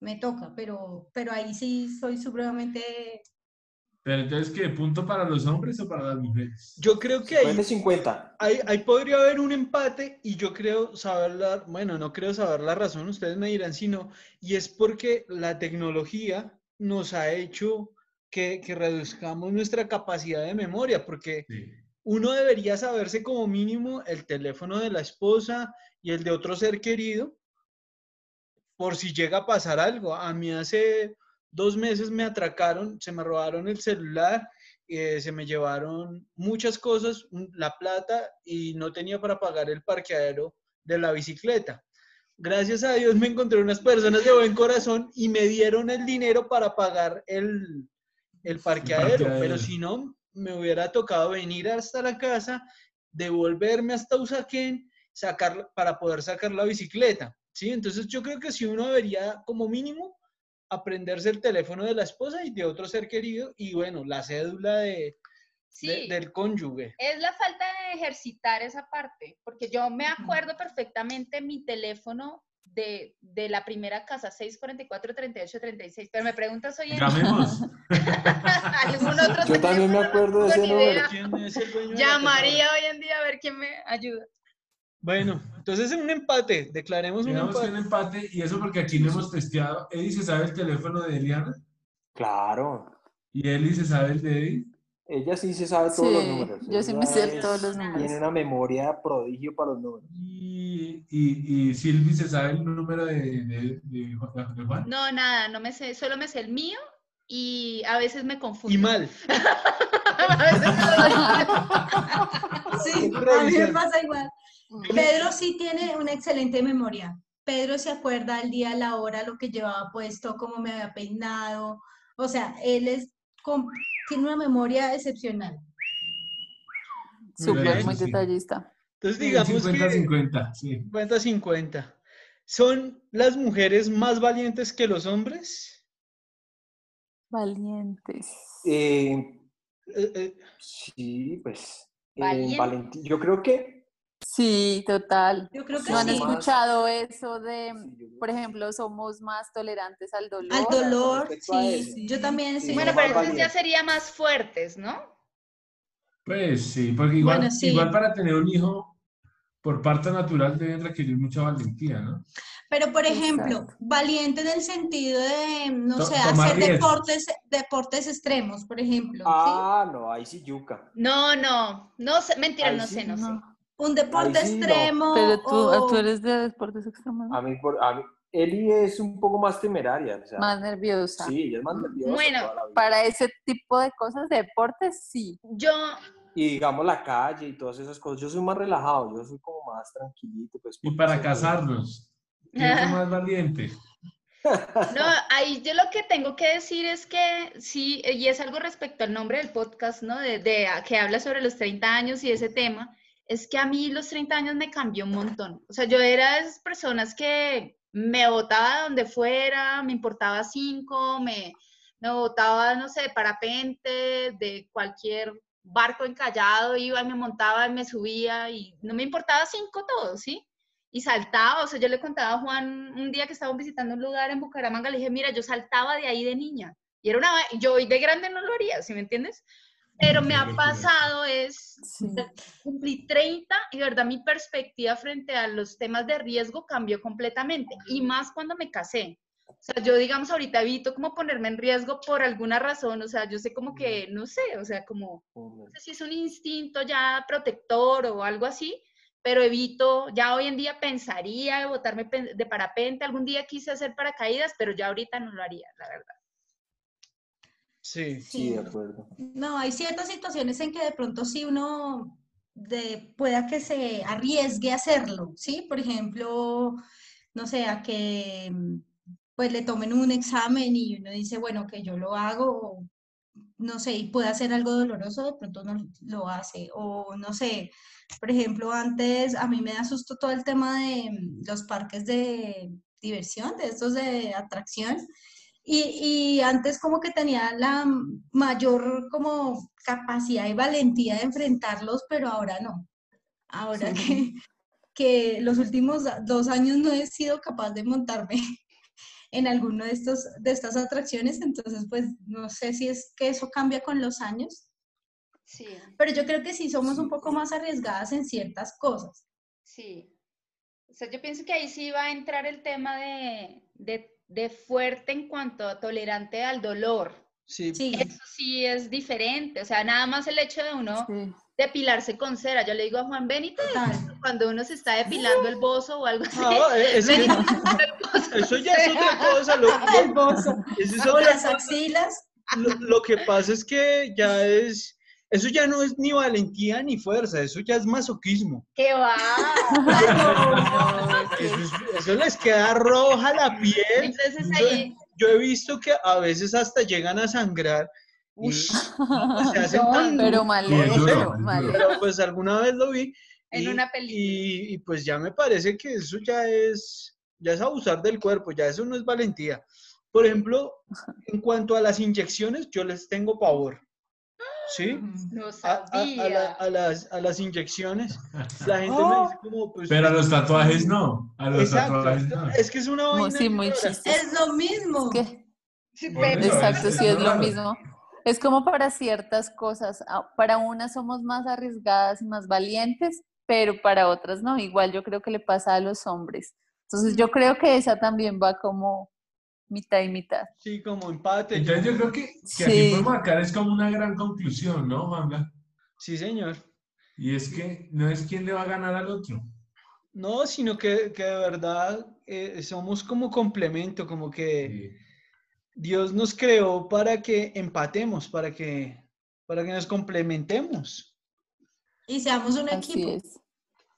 me toca, pero, pero ahí sí soy supremamente... Pero entonces, ¿qué? ¿Punto para los hombres o para las mujeres? Yo creo que ahí, 50. ahí, ahí podría haber un empate y yo creo saber la, bueno, no creo saber la razón, ustedes me dirán si no, y es porque la tecnología nos ha hecho que, que reduzcamos nuestra capacidad de memoria, porque Sí. uno debería saberse como mínimo el teléfono de la esposa y el de otro ser querido por si llega a pasar algo. A mí hace dos meses me atracaron, se me robaron el celular, eh, se me llevaron muchas cosas, la plata y no tenía para pagar el parqueadero de la bicicleta. Gracias a Dios me encontré unas personas de buen corazón y me dieron el dinero para pagar el, el parqueadero, pero parqueadero. si no, me hubiera tocado venir hasta la casa, devolverme hasta Usaquén, sacar, para poder sacar la bicicleta, ¿sí? Entonces yo creo que si uno debería, como mínimo, aprenderse el teléfono de la esposa y de otro ser querido, y bueno, la cédula de, de- Sí. del cónyuge. Es la falta de ejercitar esa parte, porque yo me acuerdo perfectamente mi teléfono de, de la primera casa, 644 38 36, pero me preguntas hoy en Llamemos. algún otro Yo también me acuerdo de ese número. idea. ¿Quién es el dueño de la Llamaría hoy en día a ver quién me ayuda. Bueno, entonces un empate, declaremos un empate. un empate, y eso porque aquí no hemos testeado. Eddie se sabe el teléfono de Eliana Claro. y Eli se sabe el de Eddie. Ella sí se sabe todos los Sí, números. yo sí me sé todos los Tiene números. una memoria prodigio para los números. Y, y, y Silvi se sabe el número de, de, de Juan-. No, nada, no me sé, solo me sé el mío y a veces me confundo. Y mal. A veces me lo- Sí, a mí me pasa igual. Pedro sí tiene una excelente memoria. Pedro se acuerda el día, la hora, lo que llevaba puesto, cómo me había peinado. O sea, él es tiene una memoria excepcional. Súper, muy detallista. Entonces digamos que 50-50, sí. 50-50. ¿Son las mujeres más valientes que los hombres? Valientes. Eh, Eh, eh, sí, pues. eh, Yo creo que. Sí, total. Yo creo que ¿No han sí. escuchado eso de, sí, por ejemplo, somos más tolerantes al dolor? Al dolor, sí, eso. yo también Sí, sí. Bueno, pero entonces ya sería más fuertes, ¿no? Pues sí, porque igual, Bueno, sí. igual para tener un hijo por parte natural deben requerir mucha valentía, ¿no? Pero, por ejemplo, Exacto. valiente en el sentido de, no To- sé, hacer riesgos. deportes, deportes extremos, por ejemplo. ¿sí? Ah, no, ahí sí yuca. No, no, no sé, mentira, Ahí no sí, sé, no sé. No, Un deporte Ahí sí, no. extremo. pero tú, o- tú eres de deportes extremos, ¿no? A mí, por, a mí- Eli es un poco más temeraria. O sea, más nerviosa. Sí, ella es más nerviosa. Bueno. Para ese tipo de cosas, de deportes, sí. Yo, Y digamos la calle y todas esas cosas. Yo soy más relajado, yo soy como más tranquilito. Pues, Y para casarnos, ¿quién es más valiente? no, ahí yo lo que tengo que decir es que sí, y es algo respecto al nombre del podcast, ¿no? De, de- que habla sobre los 30 años y ese tema, es que a mí los 30 años me cambió un montón. O sea, yo era de esas personas que me botaba donde fuera, me importaba cinco, me, me botaba, no sé, de parapente, de cualquier barco encallado, iba y me montaba y me subía y no me importaba cinco todo, ¿sí? y saltaba, o sea, yo le contaba a Juan un día que estábamos visitando un lugar en Bucaramanga, le dije, mira, yo saltaba de ahí de niña, y era una, yo hoy de grande no lo haría, ¿sí me entiendes? Pero me ha pasado es, Sí. cumplí 30 y de verdad mi perspectiva frente a los temas de riesgo cambió completamente, y más cuando me casé. O sea, yo digamos ahorita evito como ponerme en riesgo por alguna razón, o sea, yo sé como que, no sé, o sea, como no sé si es un instinto ya protector o algo así, pero evito, ya hoy en día pensaría de botarme de parapente, algún día quise hacer paracaídas, pero ya ahorita no lo haría, la verdad. Sí. Sí, de acuerdo. No, hay ciertas situaciones en que de pronto sí uno de, pueda que se arriesgue a hacerlo, ¿sí? Por ejemplo, no sé, a que pues le tomen un examen y uno dice, bueno, que yo lo hago, no sé, y puede hacer algo doloroso, de pronto no lo hace. O no sé, por ejemplo, antes a mí me asustó todo el tema de mm, los parques de diversión, de estos de atracción. Y, y antes como que tenía la mayor como capacidad y valentía de enfrentarlos, pero ahora no. Ahora que, que los últimos dos años no he sido capaz de montarme en alguno de, estos, de estas atracciones, entonces pues no sé si es que eso cambia con los años, Sí, pero yo creo que sí somos un poco más arriesgadas en ciertas cosas. sí. O sea, yo pienso que ahí sí va a entrar el tema de, de, de fuerte en cuanto a tolerante al dolor. Sí, Sí, Eso sí es diferente. O sea, nada más el hecho de uno Sí. depilarse con cera. Yo le digo a Juan Benito, total. cuando uno se está depilando el bozo o algo así. Ah, eh, es que bozo. eso ya es otra cosa. Lo, El bozo. eso es otra las cosa. axilas. Lo, lo que pasa es que ya es, eso ya no es ni valentía ni fuerza, eso ya es masoquismo. ¿Qué va? Eso, es- eso les queda roja la piel. Entonces Yo, ahí, yo he visto que a veces hasta llegan a sangrar. y se hacen tan- Pero mal pero pues alguna vez lo vi. En y- una película. Y, y pues ya me parece que eso ya es, ya es abusar del cuerpo, ya eso no es valentía. Por ejemplo, en cuanto a las inyecciones, yo les tengo pavor. ¿Sí? no A, a- a sabía. la- a las, a las inyecciones. La gente me dice como, pues... Pero a los tatuajes no. A los Exacto. tatuajes no. Es que es una vaina sí, muy. Es lo mismo. que- Sí, pero- Exacto, sí, es lo mismo. Es como para ciertas cosas. ah, Para unas somos más arriesgadas y más valientes, pero para otras no. Igual yo creo que le pasa a los hombres. Entonces yo creo que esa también va como mitad y mitad. Sí, como empate. Entonces yo creo que, que aquí Sí. podemos marcar es como una gran conclusión, ¿no, Juanla? Sí, señor. Y es que no es quién le va a ganar al otro. No, sino que, que de verdad eh, somos como complemento, como que... Sí. Dios nos creó para que empatemos, para que, para que nos complementemos. Y seamos un Así equipo. es.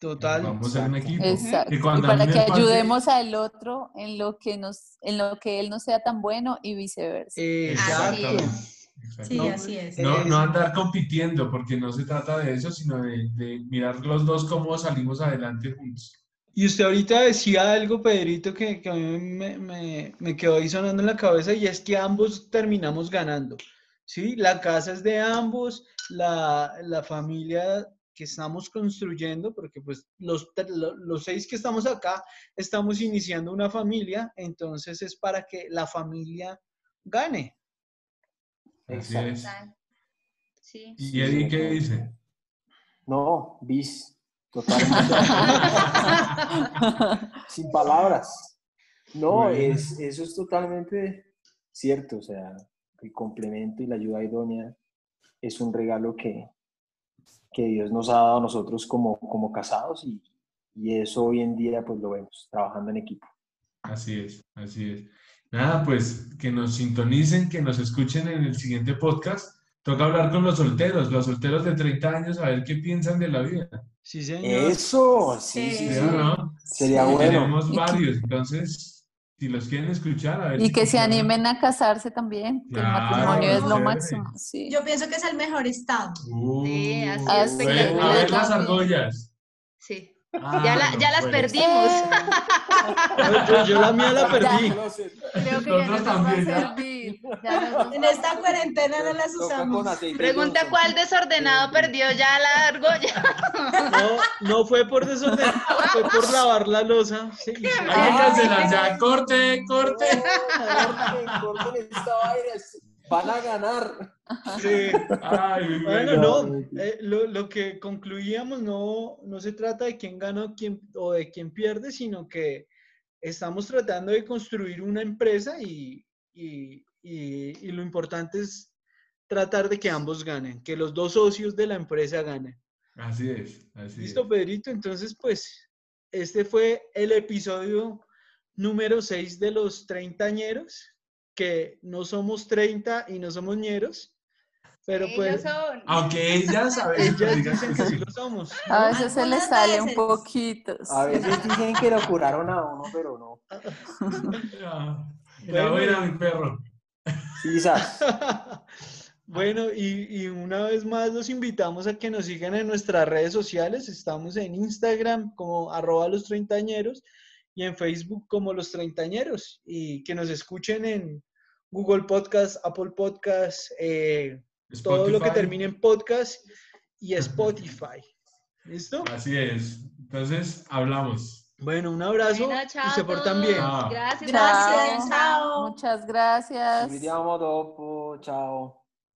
Total. Vamos a un equipo. Exacto. Y cuando mí para que pase- ayudemos al otro en lo que nos, en lo que él no sea tan bueno y viceversa. Exacto. Así es. Exacto. Sí, No, así es. No, no andar compitiendo, porque no se trata de eso, sino de, de mirar los dos cómo salimos adelante juntos. Y usted ahorita decía algo, Pedrito, que, que a mí me, me- me quedó ahí sonando en la cabeza y es que ambos terminamos ganando. ¿sí? La casa es de ambos, la, la familia que estamos construyendo, porque pues los, los seis que estamos acá estamos iniciando una familia, entonces es para que la familia gane. Así es. Sí. ¿Y Eddie qué dice? No, bis, totalmente. Sin palabras. No, Bueno. es, eso es totalmente cierto. O sea, el complemento y la ayuda idónea es un regalo que, que Dios nos ha dado a nosotros como, como casados y, y eso hoy en día pues lo vemos, trabajando en equipo. Así es, así es. Nada, pues que nos sintonicen, que nos escuchen en el siguiente podcast. Toca hablar con los solteros, los solteros de 30 años, a ver qué piensan de la vida. Sí, señor. Eso, sí, sí, Sí. ¿Sí sí. o no? Sería Sí. bueno. Tenemos varios, entonces, si los quieren escuchar, a ver Y si que se animen a casarse también, que el Claro, matrimonio es lo máximo. Sí. Yo pienso que es el mejor estado. Uh, Sí, así es, espectacular. a ver las argollas. Sí. Ah, Ya, la- no, ya las bueno. perdimos. Yo, yo- yo la mía la perdí. Creo que ya Nosotros no nos va a también, no En esta cuarentena no las usamos. Pregunta cuál desordenado perdió ya la argolla. No, no fue por desordenar, fue por lavar la losa. Sí, sí. Hay que Ay, cancelar ya. Corte, corte. Corten, corten esta vaina, es- Van a ganar. Sí. Ay, muy Bueno, no, eh, lo, lo que concluíamos no, no se trata de quién gana o, quién, o de quién pierde, sino que estamos tratando de construir una empresa y, y- y- y lo importante es tratar de que ambos ganen, que los dos socios de la empresa ganen. Así es, así ¿Listo, es. Pedrito? Entonces, pues, este fue el episodio número 6 de los treintañeros, que no somos 30 y no somos ñeros, pero Sí, pues... son. Aunque ellas a veces Ellas digan dicen que sí lo somos. A veces se les sale un veces. poquito. A veces dicen que lo curaron a uno, pero no. Ya, Bueno. ya voy a ir a mi perro. Sí. Bueno, y, y una vez más los invitamos a que nos sigan en nuestras redes sociales. Estamos en Instagram como arroba los treintañeros y en Facebook como los treintañeros. Y que nos escuchen en Google Podcast, Apple Podcast, eh, todo lo que termine en podcast y Spotify. ¿Listo? Así es. Entonces, hablamos. Bueno, un abrazo Bueno, y chao se portan bien. Chao. Gracias. Gracias, Chao. chao. Muchas gracias. Ci vediamo dopo, ciao.